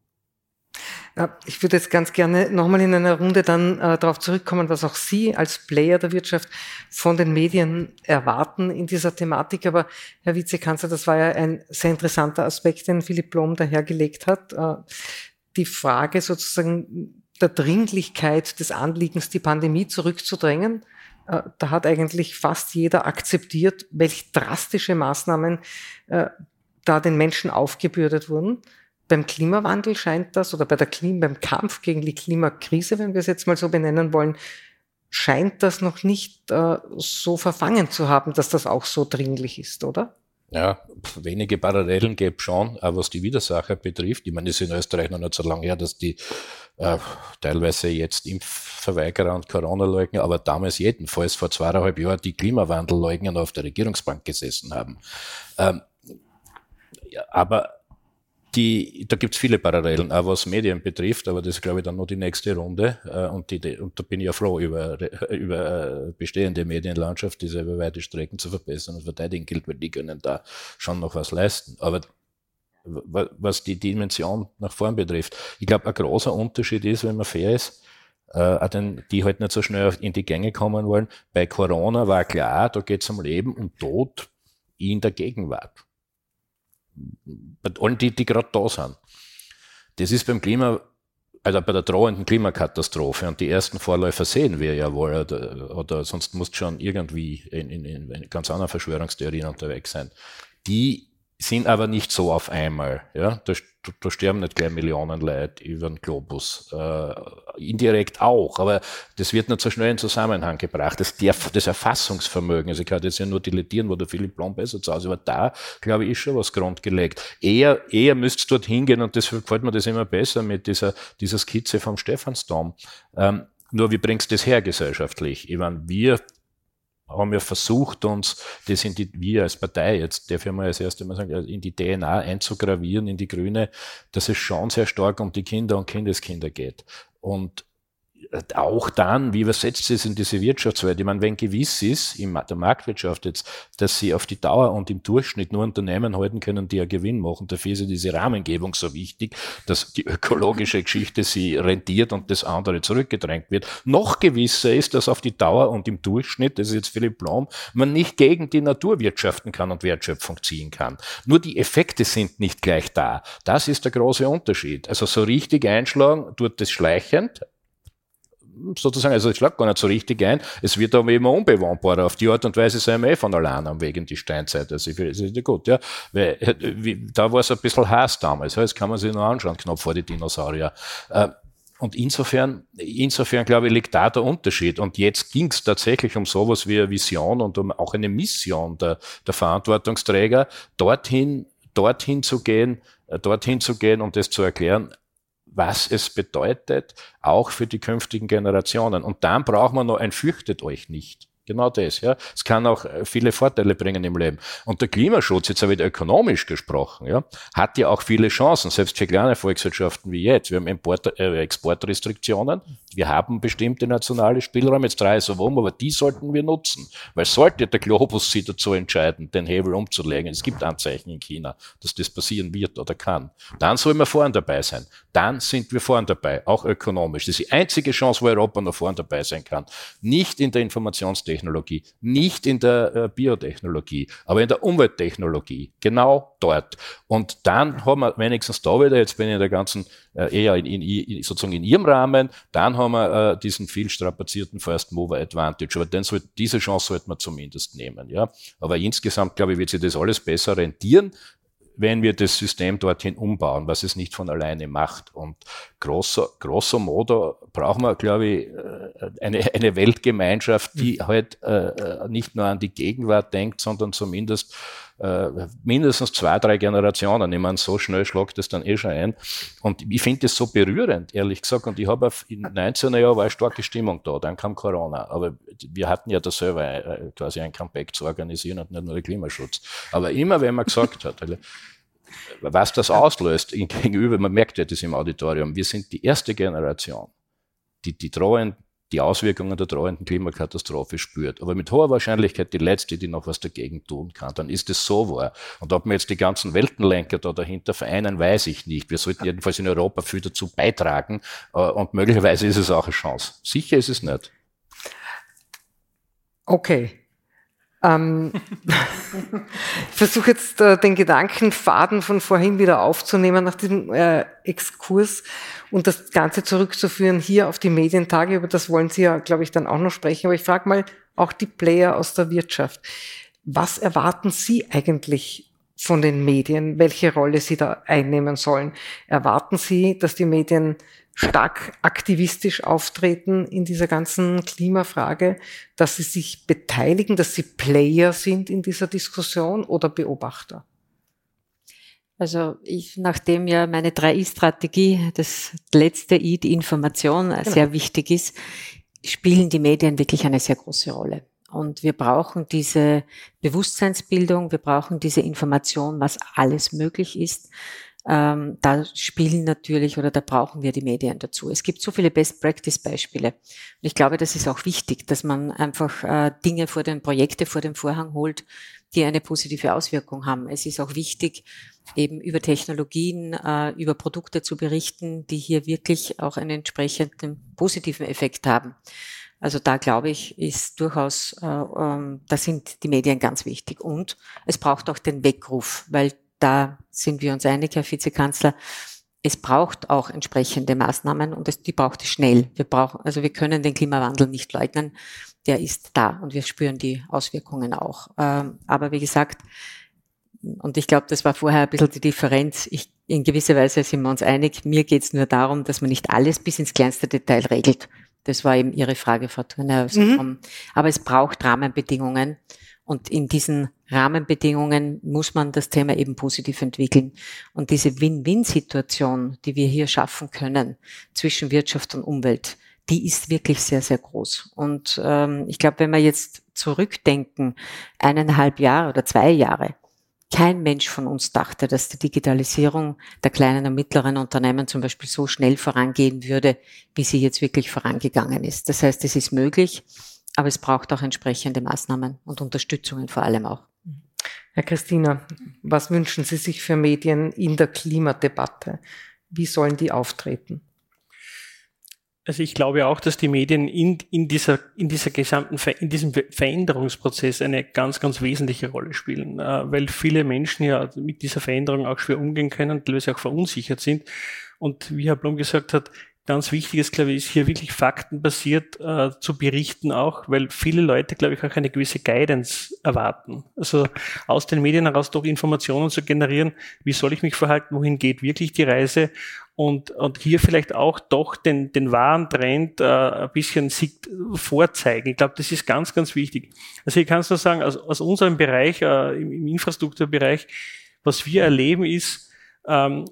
Ich würde jetzt ganz gerne nochmal in einer Runde dann äh, darauf zurückkommen, was auch Sie als Player der Wirtschaft von den Medien erwarten in dieser Thematik. Aber Herr Vizekanzler, das war ja ein sehr interessanter Aspekt, den Philipp Blom dahergelegt hat. Äh, die Frage sozusagen der Dringlichkeit des Anliegens, die Pandemie zurückzudrängen. Äh, da hat eigentlich fast jeder akzeptiert, welche drastische Maßnahmen äh, da den Menschen aufgebürdet wurden. Beim Klimawandel scheint das, oder bei der Klima, beim Kampf gegen die Klimakrise, wenn wir es jetzt mal so benennen wollen, scheint das noch nicht äh, so verfangen zu haben, dass das auch so dringlich ist, oder? Ja, wenige Parallelen gäbe schon, auch was die Widersacher betrifft. Ich meine, es ist in Österreich noch nicht so lange her, dass die äh, teilweise jetzt Impfverweigerer und Corona-Leugner, aber damals jedenfalls vor zweieinhalb Jahren die Klimawandelleugner auf der Regierungsbank gesessen haben. Ähm, ja, aber die, da gibt's viele Parallelen, auch was Medien betrifft, aber das ist, glaube ich, dann noch die nächste Runde. Äh, und, die, und da bin ich ja froh über, über äh, bestehende Medienlandschaft, diese über weite Strecken zu verbessern und verteidigen gilt, weil die können da schon noch was leisten. Aber was die Dimension nach vorn betrifft, ich glaube, ein großer Unterschied ist, wenn man fair ist, äh, den, die halt nicht so schnell in die Gänge kommen wollen. Bei Corona war klar, da geht's um Leben und Tod in der Gegenwart bei allen, die, die gerade da sind. Das ist beim Klima, also bei der drohenden Klimakatastrophe und die ersten Vorläufer sehen wir ja wohl, oder, oder sonst muss schon irgendwie in, in, in ganz anderen Verschwörungstheorien unterwegs sein. Die sind aber nicht so auf einmal. Ja? Da, da sterben nicht gleich Millionen Leute über den Globus. Äh, indirekt auch, aber das wird nicht so schnell in Zusammenhang gebracht. Das, das Erfassungsvermögen, also ich kann jetzt ja nur dilettieren, wo der Philipp Blom besser zu Hause aber da, glaube ich, ist schon was grundgelegt. Eher, eher müsste es dort hingehen und das gefällt mir das immer besser mit dieser, dieser Skizze vom Stephansdom. Ähm, nur wie bringst du das her gesellschaftlich? Ich meine, wir haben ja versucht, uns das in die, wir als Partei, jetzt darf ich mal als erstes mal sagen, in die DNA einzugravieren, in die Grüne, dass es schon sehr stark um die Kinder und Kindeskinder geht. Und auch dann, wie übersetzt es in diese Wirtschaftswelt? Ich meine, wenn gewiss ist, in der Marktwirtschaft jetzt, dass sie auf die Dauer und im Durchschnitt nur Unternehmen halten können, die ja Gewinn machen, dafür ist ja diese Rahmengebung so wichtig, dass die ökologische Geschichte sie rentiert und das andere zurückgedrängt wird. Noch gewisser ist, dass auf die Dauer und im Durchschnitt, das ist jetzt Philipp Blom, man nicht gegen die Natur wirtschaften kann und Wertschöpfung ziehen kann. Nur die Effekte sind nicht gleich da. Das ist der große Unterschied. Also so richtig einschlagen tut es schleichend, sozusagen, also ich schlage gar nicht so richtig ein, es wird aber immer unbewohnbarer. Auf die Art und Weise sind wir eh von allein am Weg in die Steinzeit. Also ich finde, gut, ja. Weil, äh, wie, da war es ein bisschen heiß damals, das kann man sich noch anschauen, knapp vor die Dinosaurier. Äh, und insofern, insofern glaube ich, liegt da der Unterschied. Und jetzt ging es tatsächlich um sowas wie eine Vision und um auch eine Mission der, der Verantwortungsträger, dorthin, dorthin zu gehen, äh, dorthin zu gehen, um das zu erklären, was es bedeutet, auch für die künftigen Generationen. Und dann braucht man noch ein Fürchtet euch nicht. Genau das, ja. Es kann auch äh, viele Vorteile bringen im Leben. Und der Klimaschutz, jetzt wieder ökonomisch gesprochen, ja, hat ja auch viele Chancen, selbst für kleine Volkswirtschaften wie jetzt. Wir haben Import, äh, Exportrestriktionen, wir haben bestimmte nationale Spielräume, jetzt drei so rum, aber die sollten wir nutzen. Weil sollte der Globus sich dazu entscheiden, den Hebel umzulegen, es gibt Anzeichen in China, dass das passieren wird oder kann, dann sollen wir vorn dabei sein. Dann sind wir vorn dabei, auch ökonomisch. Das ist die einzige Chance, wo Europa noch vorn dabei sein kann. Nicht in der Informationstechnik Nanotechnologie, nicht in der äh, Biotechnologie, aber in der Umwelttechnologie, genau dort. Und dann haben wir wenigstens da wieder, jetzt bin ich in der ganzen, äh, eher in, in, sozusagen in ihrem Rahmen, dann haben wir äh, diesen viel strapazierten First Mover Advantage. Aber den soll, diese Chance sollte man zumindest nehmen. Ja. Aber insgesamt, glaube ich, wird sich das alles besser rentieren wenn wir das System dorthin umbauen, was es nicht von alleine macht. Und grosso, grosso modo brauchen wir, glaube ich, äh, eine, eine Weltgemeinschaft, die mhm. halt äh, äh, nicht nur an die Gegenwart denkt, sondern zumindest äh, mindestens zwei, drei Generationen. Ich meine, so schnell schlagt das dann eh schon ein. Und ich finde das so berührend, ehrlich gesagt. Und ich habe in 19er Jahren war eine starke Stimmung da, dann kam Corona. Aber wir hatten ja da selber äh, quasi ein Comeback zu organisieren und nicht nur den Klimaschutz. Aber immer, wenn man gesagt hat, was das auslöst gegenüber, man merkt ja das im Auditorium, wir sind die erste Generation, die die drohen, die Auswirkungen der drohenden Klimakatastrophe spürt, aber mit hoher Wahrscheinlichkeit die letzte, die noch was dagegen tun kann, dann ist es so wahr. Und ob wir jetzt die ganzen Weltenlenker da dahinter vereinen, weiß ich nicht. Wir sollten jedenfalls in Europa viel dazu beitragen äh, und möglicherweise ist es auch eine Chance. Sicher ist es nicht. Okay. Ähm, ich versuche jetzt äh, den Gedankenfaden von vorhin wieder aufzunehmen nach diesem äh, Exkurs und das Ganze zurückzuführen hier auf die Medientage. Über das wollen Sie ja, glaube ich, dann auch noch sprechen. Aber ich frage mal auch die Player aus der Wirtschaft. Was erwarten Sie eigentlich von den Medien, welche Rolle sie da einnehmen sollen? Erwarten Sie, dass die Medien stark aktivistisch auftreten in dieser ganzen Klimafrage, dass sie sich beteiligen, dass sie Player sind in dieser Diskussion oder Beobachter? Also ich, nachdem ja meine 3I-Strategie, das letzte I, die Information, genau. sehr wichtig ist, spielen die Medien wirklich eine sehr große Rolle. Und wir brauchen diese Bewusstseinsbildung, wir brauchen diese Information, was alles möglich ist ähm, da spielen natürlich oder da brauchen wir die Medien dazu. Es gibt so viele Best-Practice-Beispiele. Und ich glaube, das ist auch wichtig, dass man einfach äh, Dinge vor den Projekte vor den Vorhang holt, die eine positive Auswirkung haben. Es ist auch wichtig, eben über Technologien, äh, über Produkte zu berichten, die hier wirklich auch einen entsprechenden positiven Effekt haben. Also da glaube ich, ist durchaus, äh, ähm, da sind die Medien ganz wichtig. Und es braucht auch den Weckruf, weil da sind wir uns einig, Herr Vizekanzler. Es braucht auch entsprechende Maßnahmen und es, die braucht es schnell. Wir brauchen, also wir können den Klimawandel nicht leugnen. Der ist da und wir spüren die Auswirkungen auch. Ähm, aber wie gesagt, und ich glaube, das war vorher ein bisschen die Differenz. Ich, in gewisser Weise sind wir uns einig. Mir geht es nur darum, dass man nicht alles bis ins kleinste Detail regelt. Das war eben Ihre Frage, Frau Turner. Mhm. Aber es braucht Rahmenbedingungen. Und in diesen Rahmenbedingungen muss man das Thema eben positiv entwickeln. Und diese Win-Win-Situation, die wir hier schaffen können zwischen Wirtschaft und Umwelt, die ist wirklich sehr, sehr groß. Und ähm, ich glaube, wenn wir jetzt zurückdenken, eineinhalb Jahre oder zwei Jahre, kein Mensch von uns dachte, dass die Digitalisierung der kleinen und mittleren Unternehmen zum Beispiel so schnell vorangehen würde, wie sie jetzt wirklich vorangegangen ist. Das heißt, es ist möglich, aber es braucht auch entsprechende Maßnahmen und Unterstützungen vor allem auch. Herr Christina, was wünschen Sie sich für Medien in der Klimadebatte? Wie sollen die auftreten? Also ich glaube auch, dass die Medien in, in dieser, in dieser gesamten, in diesem Veränderungsprozess eine ganz, ganz wesentliche Rolle spielen, äh, weil viele Menschen ja mit dieser Veränderung auch schwer umgehen können und teilweise auch verunsichert sind. Und wie Herr Blum gesagt hat, ganz wichtig ist, glaube ich, ist hier wirklich faktenbasiert äh, zu berichten auch, weil viele Leute, glaube ich, auch eine gewisse Guidance erwarten. Also aus den Medien heraus doch Informationen zu generieren, wie soll ich mich verhalten, wohin geht wirklich die Reise und, und hier vielleicht auch doch den, den wahren Trend äh, ein bisschen vorzeigen. Ich glaube, das ist ganz, ganz wichtig. Also ich kann es nur sagen, aus, aus unserem Bereich, äh, im, im Infrastrukturbereich, was wir erleben ist, ähm,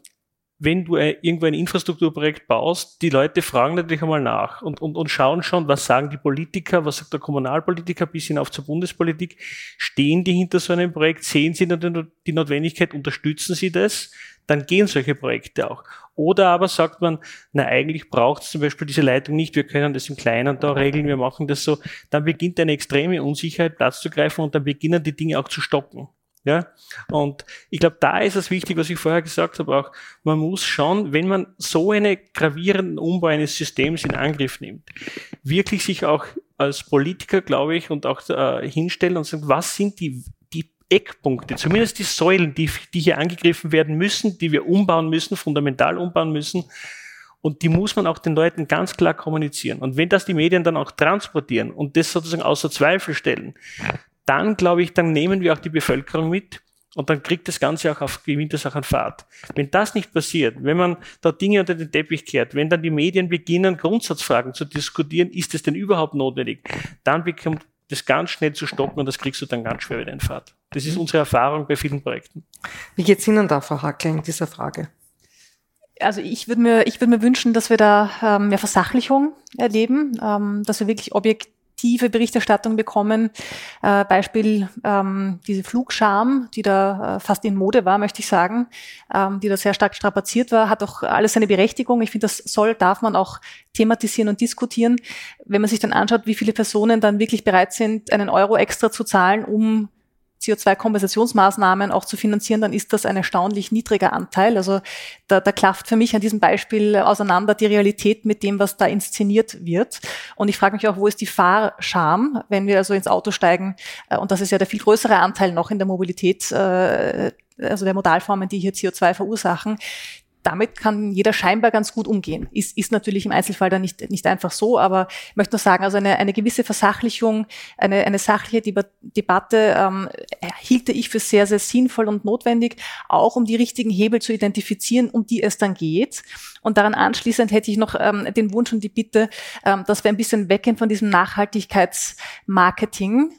wenn du irgendwo ein Infrastrukturprojekt baust, die Leute fragen natürlich einmal nach und, und, und schauen schon, was sagen die Politiker, was sagt der Kommunalpolitiker bis hinauf zur Bundespolitik. Stehen die hinter so einem Projekt? Sehen sie die Notwendigkeit? Unterstützen sie das? Dann gehen solche Projekte auch. Oder aber sagt man, na eigentlich braucht es zum Beispiel diese Leitung nicht, wir können das im Kleinen da regeln, wir machen das so. Dann beginnt eine extreme Unsicherheit Platz zu greifen und dann beginnen die Dinge auch zu stocken. Ja, und ich glaube, da ist es wichtig, was ich vorher gesagt habe, auch, man muss schon, wenn man so einen gravierenden Umbau eines Systems in Angriff nimmt, wirklich sich auch als Politiker, glaube ich, und auch äh, hinstellen und sagen, was sind die, die Eckpunkte, zumindest die Säulen, die, die hier angegriffen werden müssen, die wir umbauen müssen, fundamental umbauen müssen, und die muss man auch den Leuten ganz klar kommunizieren. Und wenn das die Medien dann auch transportieren und das sozusagen außer Zweifel stellen, dann glaube ich, dann nehmen wir auch die Bevölkerung mit und dann kriegt das Ganze auch auf, gewinnt das auch an Fahrt. Wenn das nicht passiert, wenn man da Dinge unter den Teppich kehrt, wenn dann die Medien beginnen, Grundsatzfragen zu diskutieren, ist es denn überhaupt notwendig, dann bekommt das ganz schnell zu stoppen und das kriegst du dann ganz schwer wieder in Fahrt. Das ist unsere Erfahrung bei vielen Projekten. Wie geht's Ihnen da, Frau Hackel, in dieser Frage? Also ich würde mir, ich würde mir wünschen, dass wir da ähm, mehr Versachlichung erleben, ähm, dass wir wirklich objektiv tiefe Berichterstattung bekommen. Äh, Beispiel ähm, diese Flugscham, die da äh, fast in Mode war, möchte ich sagen, ähm, die da sehr stark strapaziert war, hat auch alles seine Berechtigung. Ich finde, das soll, darf man auch thematisieren und diskutieren. Wenn man sich dann anschaut, wie viele Personen dann wirklich bereit sind, einen Euro extra zu zahlen, um CO2-Kompensationsmaßnahmen auch zu finanzieren, dann ist das ein erstaunlich niedriger Anteil. Also da, da klafft für mich an diesem Beispiel auseinander die Realität mit dem, was da inszeniert wird. Und ich frage mich auch, wo ist die Fahrscham, wenn wir also ins Auto steigen? Äh, und das ist ja der viel größere Anteil noch in der Mobilität, äh, also der Modalformen, die hier CO2 verursachen damit kann jeder scheinbar ganz gut umgehen. Ist, ist natürlich im Einzelfall dann nicht, nicht einfach so, aber ich möchte nur sagen, also eine, eine gewisse Versachlichung, eine, eine sachliche Debatte ähm, hielte ich für sehr, sehr sinnvoll und notwendig, auch um die richtigen Hebel zu identifizieren, um die es dann geht. Und daran anschließend hätte ich noch ähm, den Wunsch und die Bitte, ähm, dass wir ein bisschen weggehen von diesem Nachhaltigkeitsmarketing,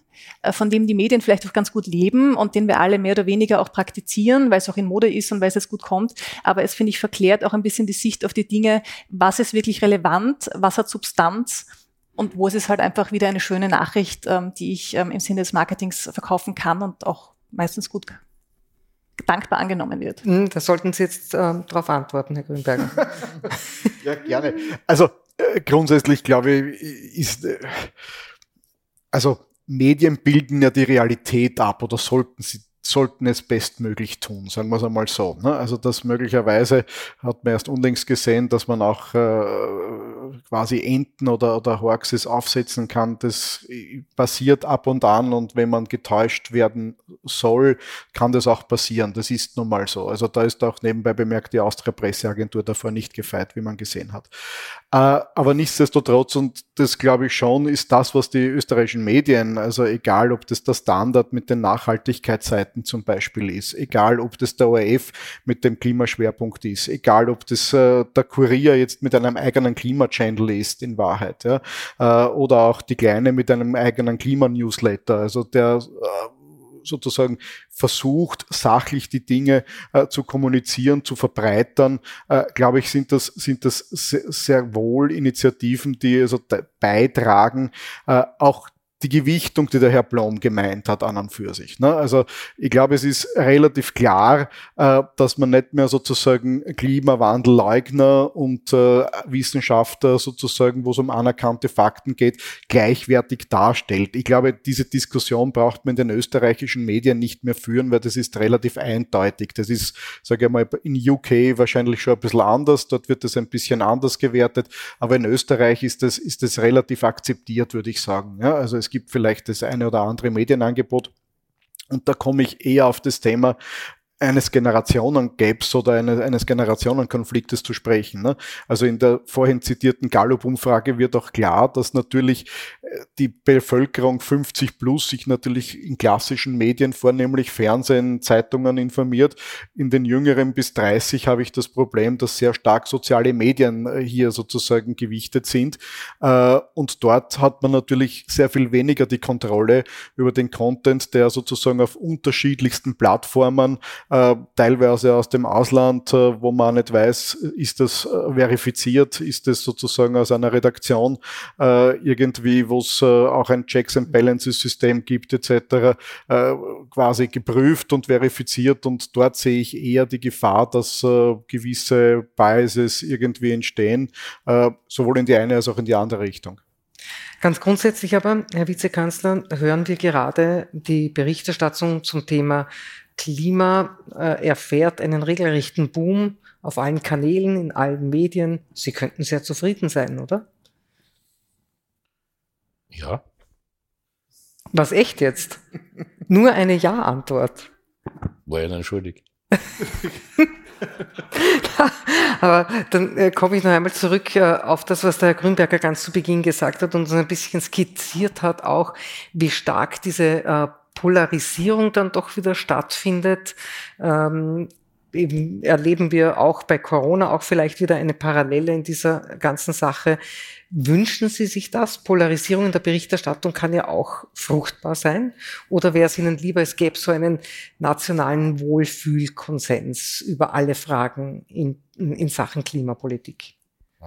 von dem die Medien vielleicht auch ganz gut leben und den wir alle mehr oder weniger auch praktizieren, weil es auch in Mode ist und weil es jetzt gut kommt. Aber es finde ich verklärt auch ein bisschen die Sicht auf die Dinge, was ist wirklich relevant, was hat Substanz und wo ist es halt einfach wieder eine schöne Nachricht, ähm, die ich ähm, im Sinne des Marketings verkaufen kann und auch meistens gut dankbar angenommen wird. Hm, da sollten Sie jetzt ähm, darauf antworten, Herr Grünberger. ja, gerne. Also äh, grundsätzlich glaube ich, ist, äh, also Medien bilden ja die Realität ab oder sollten sie sollten es bestmöglich tun, sagen wir es einmal so. Ne? Also das möglicherweise hat man erst unlängst gesehen, dass man auch äh, quasi Enten oder, oder Horxes aufsetzen kann. Das passiert ab und an und wenn man getäuscht werden soll, kann das auch passieren. Das ist nun mal so. Also da ist auch nebenbei bemerkt die Austria Presseagentur davor nicht gefeit, wie man gesehen hat. Äh, aber nichtsdestotrotz, und das glaube ich schon, ist das, was die österreichischen Medien, also egal ob das der Standard mit den Nachhaltigkeitsseiten zum Beispiel ist, egal ob das der ORF mit dem Klimaschwerpunkt ist, egal ob das äh, der Kurier jetzt mit einem eigenen Klimachannel ist in Wahrheit, ja, äh, oder auch die Kleine mit einem eigenen Klimanewsletter, also der äh, sozusagen versucht, sachlich die Dinge äh, zu kommunizieren, zu verbreitern, glaube ich, sind das, sind das sehr, sehr wohl Initiativen, die also beitragen, äh, auch die Gewichtung, die der Herr Blom gemeint hat, an und für sich. Ne? Also ich glaube, es ist relativ klar, äh, dass man nicht mehr sozusagen Klimawandelleugner und äh, Wissenschaftler sozusagen, wo es um anerkannte Fakten geht, gleichwertig darstellt. Ich glaube, diese Diskussion braucht man in den österreichischen Medien nicht mehr führen, weil das ist relativ eindeutig. Das ist, sage ich mal, in UK wahrscheinlich schon ein bisschen anders. Dort wird das ein bisschen anders gewertet. Aber in Österreich ist das, ist das relativ akzeptiert, würde ich sagen. Also es gibt vielleicht das eine oder andere Medienangebot. Und da komme ich eher auf das Thema, eines Generationengaps oder eines, Generationenkonfliktes zu sprechen. Ne? Also in der vorhin zitierten Gallup-Umfrage wird auch klar, dass natürlich äh, die Bevölkerung 50 plus sich natürlich in klassischen Medien, vornehmlich Fernsehen, Zeitungen informiert. In den jüngeren bis 30 habe ich das Problem, dass sehr stark soziale Medien äh, hier sozusagen gewichtet sind. Äh, und dort hat man natürlich sehr viel weniger die Kontrolle über den Content, der sozusagen auf unterschiedlichsten Plattformen teilweise aus dem Ausland, äh, wo man nicht weiß, ist das äh, verifiziert, ist das sozusagen aus einer Redaktion äh, irgendwie, wo es äh, auch ein Checks and Balances System gibt etc., äh, quasi geprüft und verifiziert und dort sehe ich eher die Gefahr, dass gewisse Biases irgendwie entstehen, sowohl in die eine als auch in die andere Richtung. Ganz grundsätzlich aber, Herr Vizekanzler, hören wir gerade die Berichterstattung zum Thema Klima äh, erfährt einen regelrechten Boom auf allen Kanälen, in allen Medien. Sie könnten sehr zufrieden sein, oder? Ja. Was echt jetzt? Nur eine Ja-Antwort. War ja dann schuldig. Aber dann äh, komme ich noch einmal zurück äh, auf das, was der Herr Grünberger ganz zu Beginn gesagt hat und uns ein bisschen skizziert hat, auch wie stark diese äh, Polarisierung dann doch wieder stattfindet. Ähm, eben erleben wir auch bei Corona auch vielleicht wieder eine Parallele in dieser ganzen Sache. Wünschen Sie sich das? Polarisierung in der Berichterstattung kann ja auch fruchtbar sein. Oder wäre es Ihnen lieber, es gäbe so einen nationalen Wohlfühlkonsens über alle Fragen in, in Sachen Klimapolitik?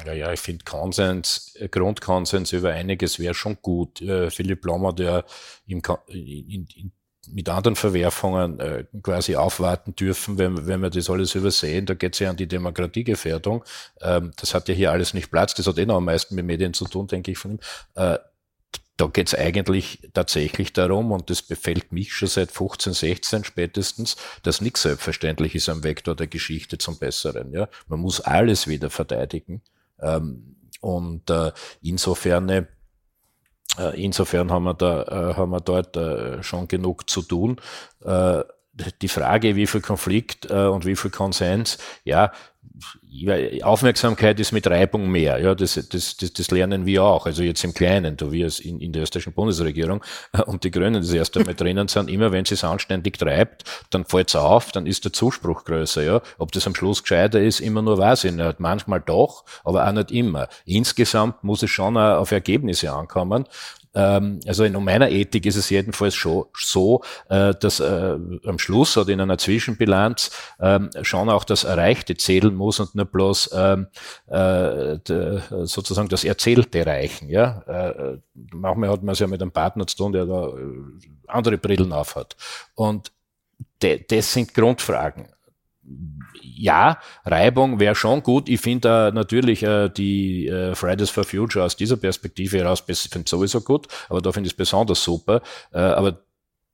Ja, ja, ich finde Konsens, Grundkonsens über einiges wäre schon gut. Äh, Philipp Lommer, der im, in, in, mit anderen Verwerfungen äh, quasi aufwarten dürfen, wenn, wenn wir das alles übersehen. Da geht es ja an die Demokratiegefährdung. Ähm, das hat ja hier alles nicht Platz. Das hat eh noch am meisten mit Medien zu tun, denke ich von ihm. Äh, da geht es eigentlich tatsächlich darum, und das befällt mich schon seit 15, 16 spätestens, dass nichts selbstverständlich ist am Vektor der Geschichte zum Besseren. Ja? Man muss alles wieder verteidigen. Ähm, und äh, insofern äh, Insofern haben wir, da, äh, haben wir dort äh, schon genug zu tun. Äh, die Frage, wie viel Konflikt und wie viel Konsens, ja, Aufmerksamkeit ist mit Reibung mehr. Ja, das, das, das, das lernen wir auch. Also jetzt im Kleinen, da wir in, in der österreichischen Bundesregierung und die Grünen das erste Mal drinnen sind, immer wenn sie es anständig treibt, dann fällt es auf, dann ist der Zuspruch größer. Ja, ob das am Schluss gescheiter ist, immer nur weiß ich nicht. Manchmal doch, aber auch nicht immer. Insgesamt muss es schon auf Ergebnisse ankommen. Ähm, also in meiner Ethik ist es jedenfalls schon so, äh, dass äh, am Schluss oder in einer Zwischenbilanz ähm, schon auch das Erreichte zählen muss und nicht bloß ähm, äh, sozusagen das Erzählte reichen. Ja? Manchmal hat man es ja mit einem Partner zu tun, der da andere Brillen aufhat. Und das sind Grundfragen ja, Reibung wäre schon gut. Ich finde äh, natürlich äh, die äh, Fridays for Future aus dieser Perspektive heraus sowieso gut, aber da finde ich es besonders super. Äh, aber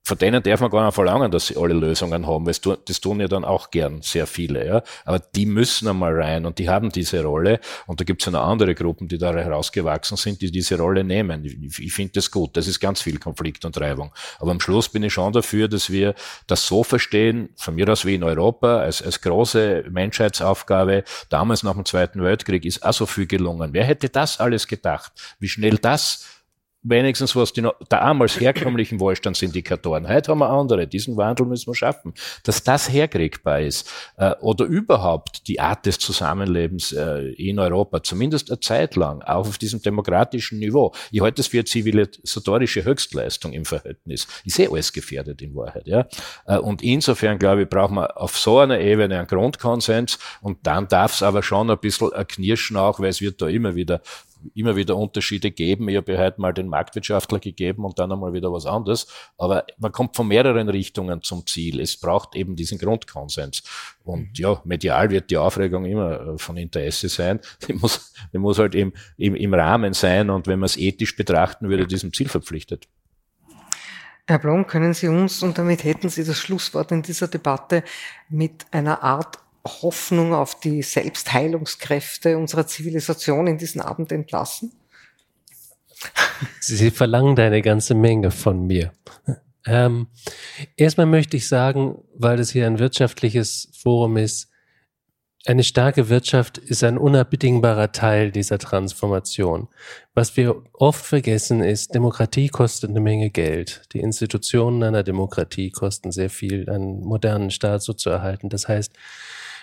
von denen darf man gar nicht verlangen, dass sie alle Lösungen haben, weil das tun ja dann auch gern sehr viele. Ja? Aber die müssen einmal rein und die haben diese Rolle. Und da gibt es ja noch andere Gruppen, die da herausgewachsen sind, die diese Rolle nehmen. Ich, ich finde das gut. Das ist ganz viel Konflikt und Reibung. Aber am Schluss bin ich schon dafür, dass wir das so verstehen, von mir aus wie in Europa, als, als große Menschheitsaufgabe. Damals nach dem Zweiten Weltkrieg ist auch so viel gelungen. Wer hätte das alles gedacht? Wie schnell das wenigstens was die damals herkömmlichen Wohlstandsindikatoren. Heute haben wir andere. Diesen Wandel müssen wir schaffen. Dass das herkriegbar ist äh, oder überhaupt die Art des Zusammenlebens äh, in Europa, zumindest eine Zeit lang, auch auf diesem demokratischen Niveau. Ich halte das für eine zivilisatorische Höchstleistung im Verhältnis. Ich sehe alles gefährdet in Wahrheit. Ja? Äh, und insofern, glaube ich, brauchen wir auf so einer Ebene einen Grundkonsens und dann darf es aber schon ein bisschen knirschen auch, weil es wird da immer wieder immer wieder Unterschiede geben. Ich habe ja heute mal den Marktwirtschaftler gegeben und dann einmal wieder was anderes. Aber man kommt von mehreren Richtungen zum Ziel. Es braucht eben diesen Grundkonsens. Und mhm. ja, medial wird die Aufregung immer äh, von Interesse sein. Die muss, die muss halt im, im, im Rahmen sein und wenn man es ethisch betrachten würde, diesem Ziel verpflichtet. Herr Blom, können Sie uns, und damit hätten Sie das Schlusswort in dieser Debatte, mit einer Art Hoffnung auf die Selbstheilungskräfte unserer Zivilisation in diesen Abend entlassen? Sie verlangen da eine ganze Menge von mir. Ähm, erstmal möchte ich sagen, weil das hier ein wirtschaftliches Forum ist, eine starke Wirtschaft ist ein unabdingbarer Teil dieser Transformation. Was wir oft vergessen ist, Demokratie kostet eine Menge Geld. Die Institutionen einer Demokratie kosten sehr viel, einen modernen Staat so zu erhalten. Das heißt,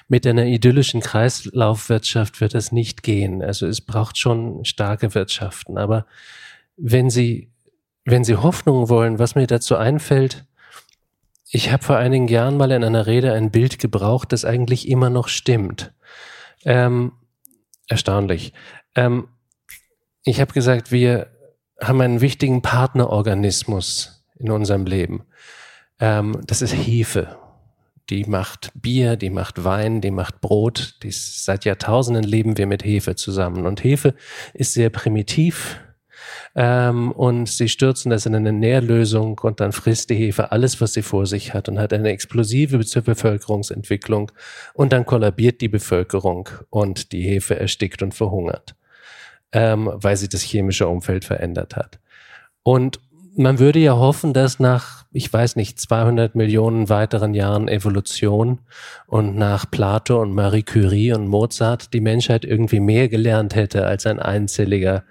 mit einer idyllischen Kreislaufwirtschaft wird es nicht gehen. Also es braucht schon starke Wirtschaften. Aber wenn Sie, wenn Sie Hoffnung wollen, was mir dazu einfällt, ich habe vor einigen Jahren mal in einer Rede ein Bild gebraucht, das eigentlich immer noch stimmt. Ähm, erstaunlich. Ähm, ich habe gesagt, wir haben einen wichtigen Partnerorganismus in unserem Leben. Ähm, das ist Hefe. Die macht Bier, die macht Wein, die macht Brot. Die seit Jahrtausenden leben wir mit Hefe zusammen. Und Hefe ist sehr primitiv. Ähm, und sie stürzen das in eine Nährlösung und dann frisst die Hefe alles, was sie vor sich hat und hat eine explosive Bevölkerungsentwicklung. Und dann kollabiert die Bevölkerung und die Hefe erstickt und verhungert, ähm, weil sie das chemische Umfeld verändert hat. Und man würde ja hoffen, dass nach, ich weiß nicht, 200 Millionen weiteren Jahren Evolution und nach Plato und Marie Curie und Mozart die Menschheit irgendwie mehr gelernt hätte als ein einzelliger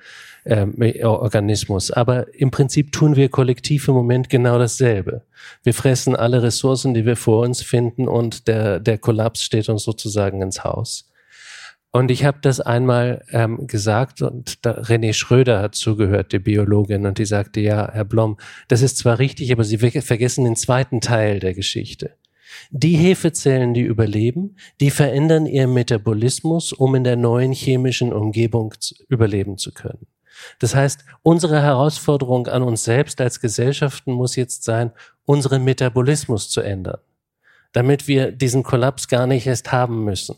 äh, Organismus. Aber im Prinzip tun wir kollektiv im Moment genau dasselbe. Wir fressen alle Ressourcen, die wir vor uns finden und der, der Kollaps steht uns sozusagen ins Haus. Und ich habe das einmal ähm, gesagt und da, René Schröder hat zugehört, die Biologin, und die sagte, ja, Herr Blom, das ist zwar richtig, aber Sie vergessen den zweiten Teil der Geschichte. Die Hefezellen, die überleben, die verändern ihren Metabolismus, um in der neuen chemischen Umgebung zu, überleben zu können. Das heißt, unsere Herausforderung an uns selbst als Gesellschaften muss jetzt sein, unseren Metabolismus zu ändern, damit wir diesen Kollaps gar nicht erst haben müssen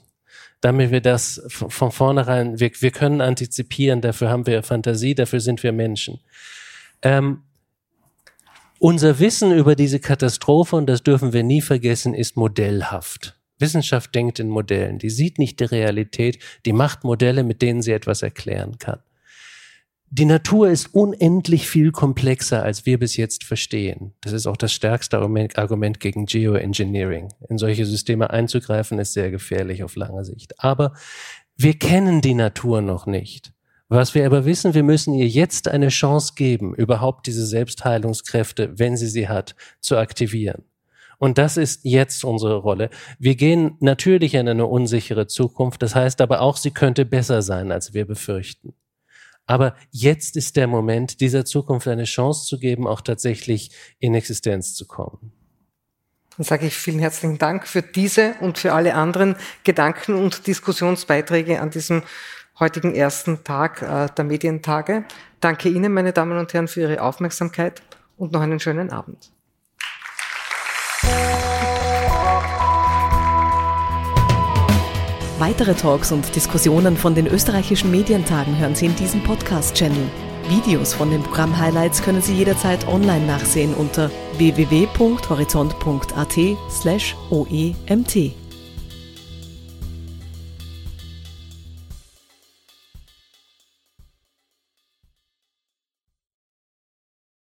damit wir das von vornherein, wir, wir können antizipieren, dafür haben wir Fantasie, dafür sind wir Menschen. Ähm, unser Wissen über diese Katastrophe, und das dürfen wir nie vergessen, ist modellhaft. Wissenschaft denkt in Modellen, die sieht nicht die Realität, die macht Modelle, mit denen sie etwas erklären kann. Die Natur ist unendlich viel komplexer, als wir bis jetzt verstehen. Das ist auch das stärkste Argument gegen Geoengineering. In solche Systeme einzugreifen ist sehr gefährlich auf lange Sicht. Aber wir kennen die Natur noch nicht. Was wir aber wissen, wir müssen ihr jetzt eine Chance geben, überhaupt diese Selbstheilungskräfte, wenn sie sie hat, zu aktivieren. Und das ist jetzt unsere Rolle. Wir gehen natürlich in eine unsichere Zukunft. Das heißt aber auch, sie könnte besser sein, als wir befürchten. Aber jetzt ist der Moment, dieser Zukunft eine Chance zu geben, auch tatsächlich in Existenz zu kommen. Dann sage ich vielen herzlichen Dank für diese und für alle anderen Gedanken und Diskussionsbeiträge an diesem heutigen ersten Tag äh, der Medientage. Danke Ihnen, meine Damen und Herren, für Ihre Aufmerksamkeit und noch einen schönen Abend. Weitere Talks und Diskussionen von den österreichischen Medientagen hören Sie in diesem Podcast-Channel. Videos von den Programm-Highlights können Sie jederzeit online nachsehen unter www.horizont.at slash oemt.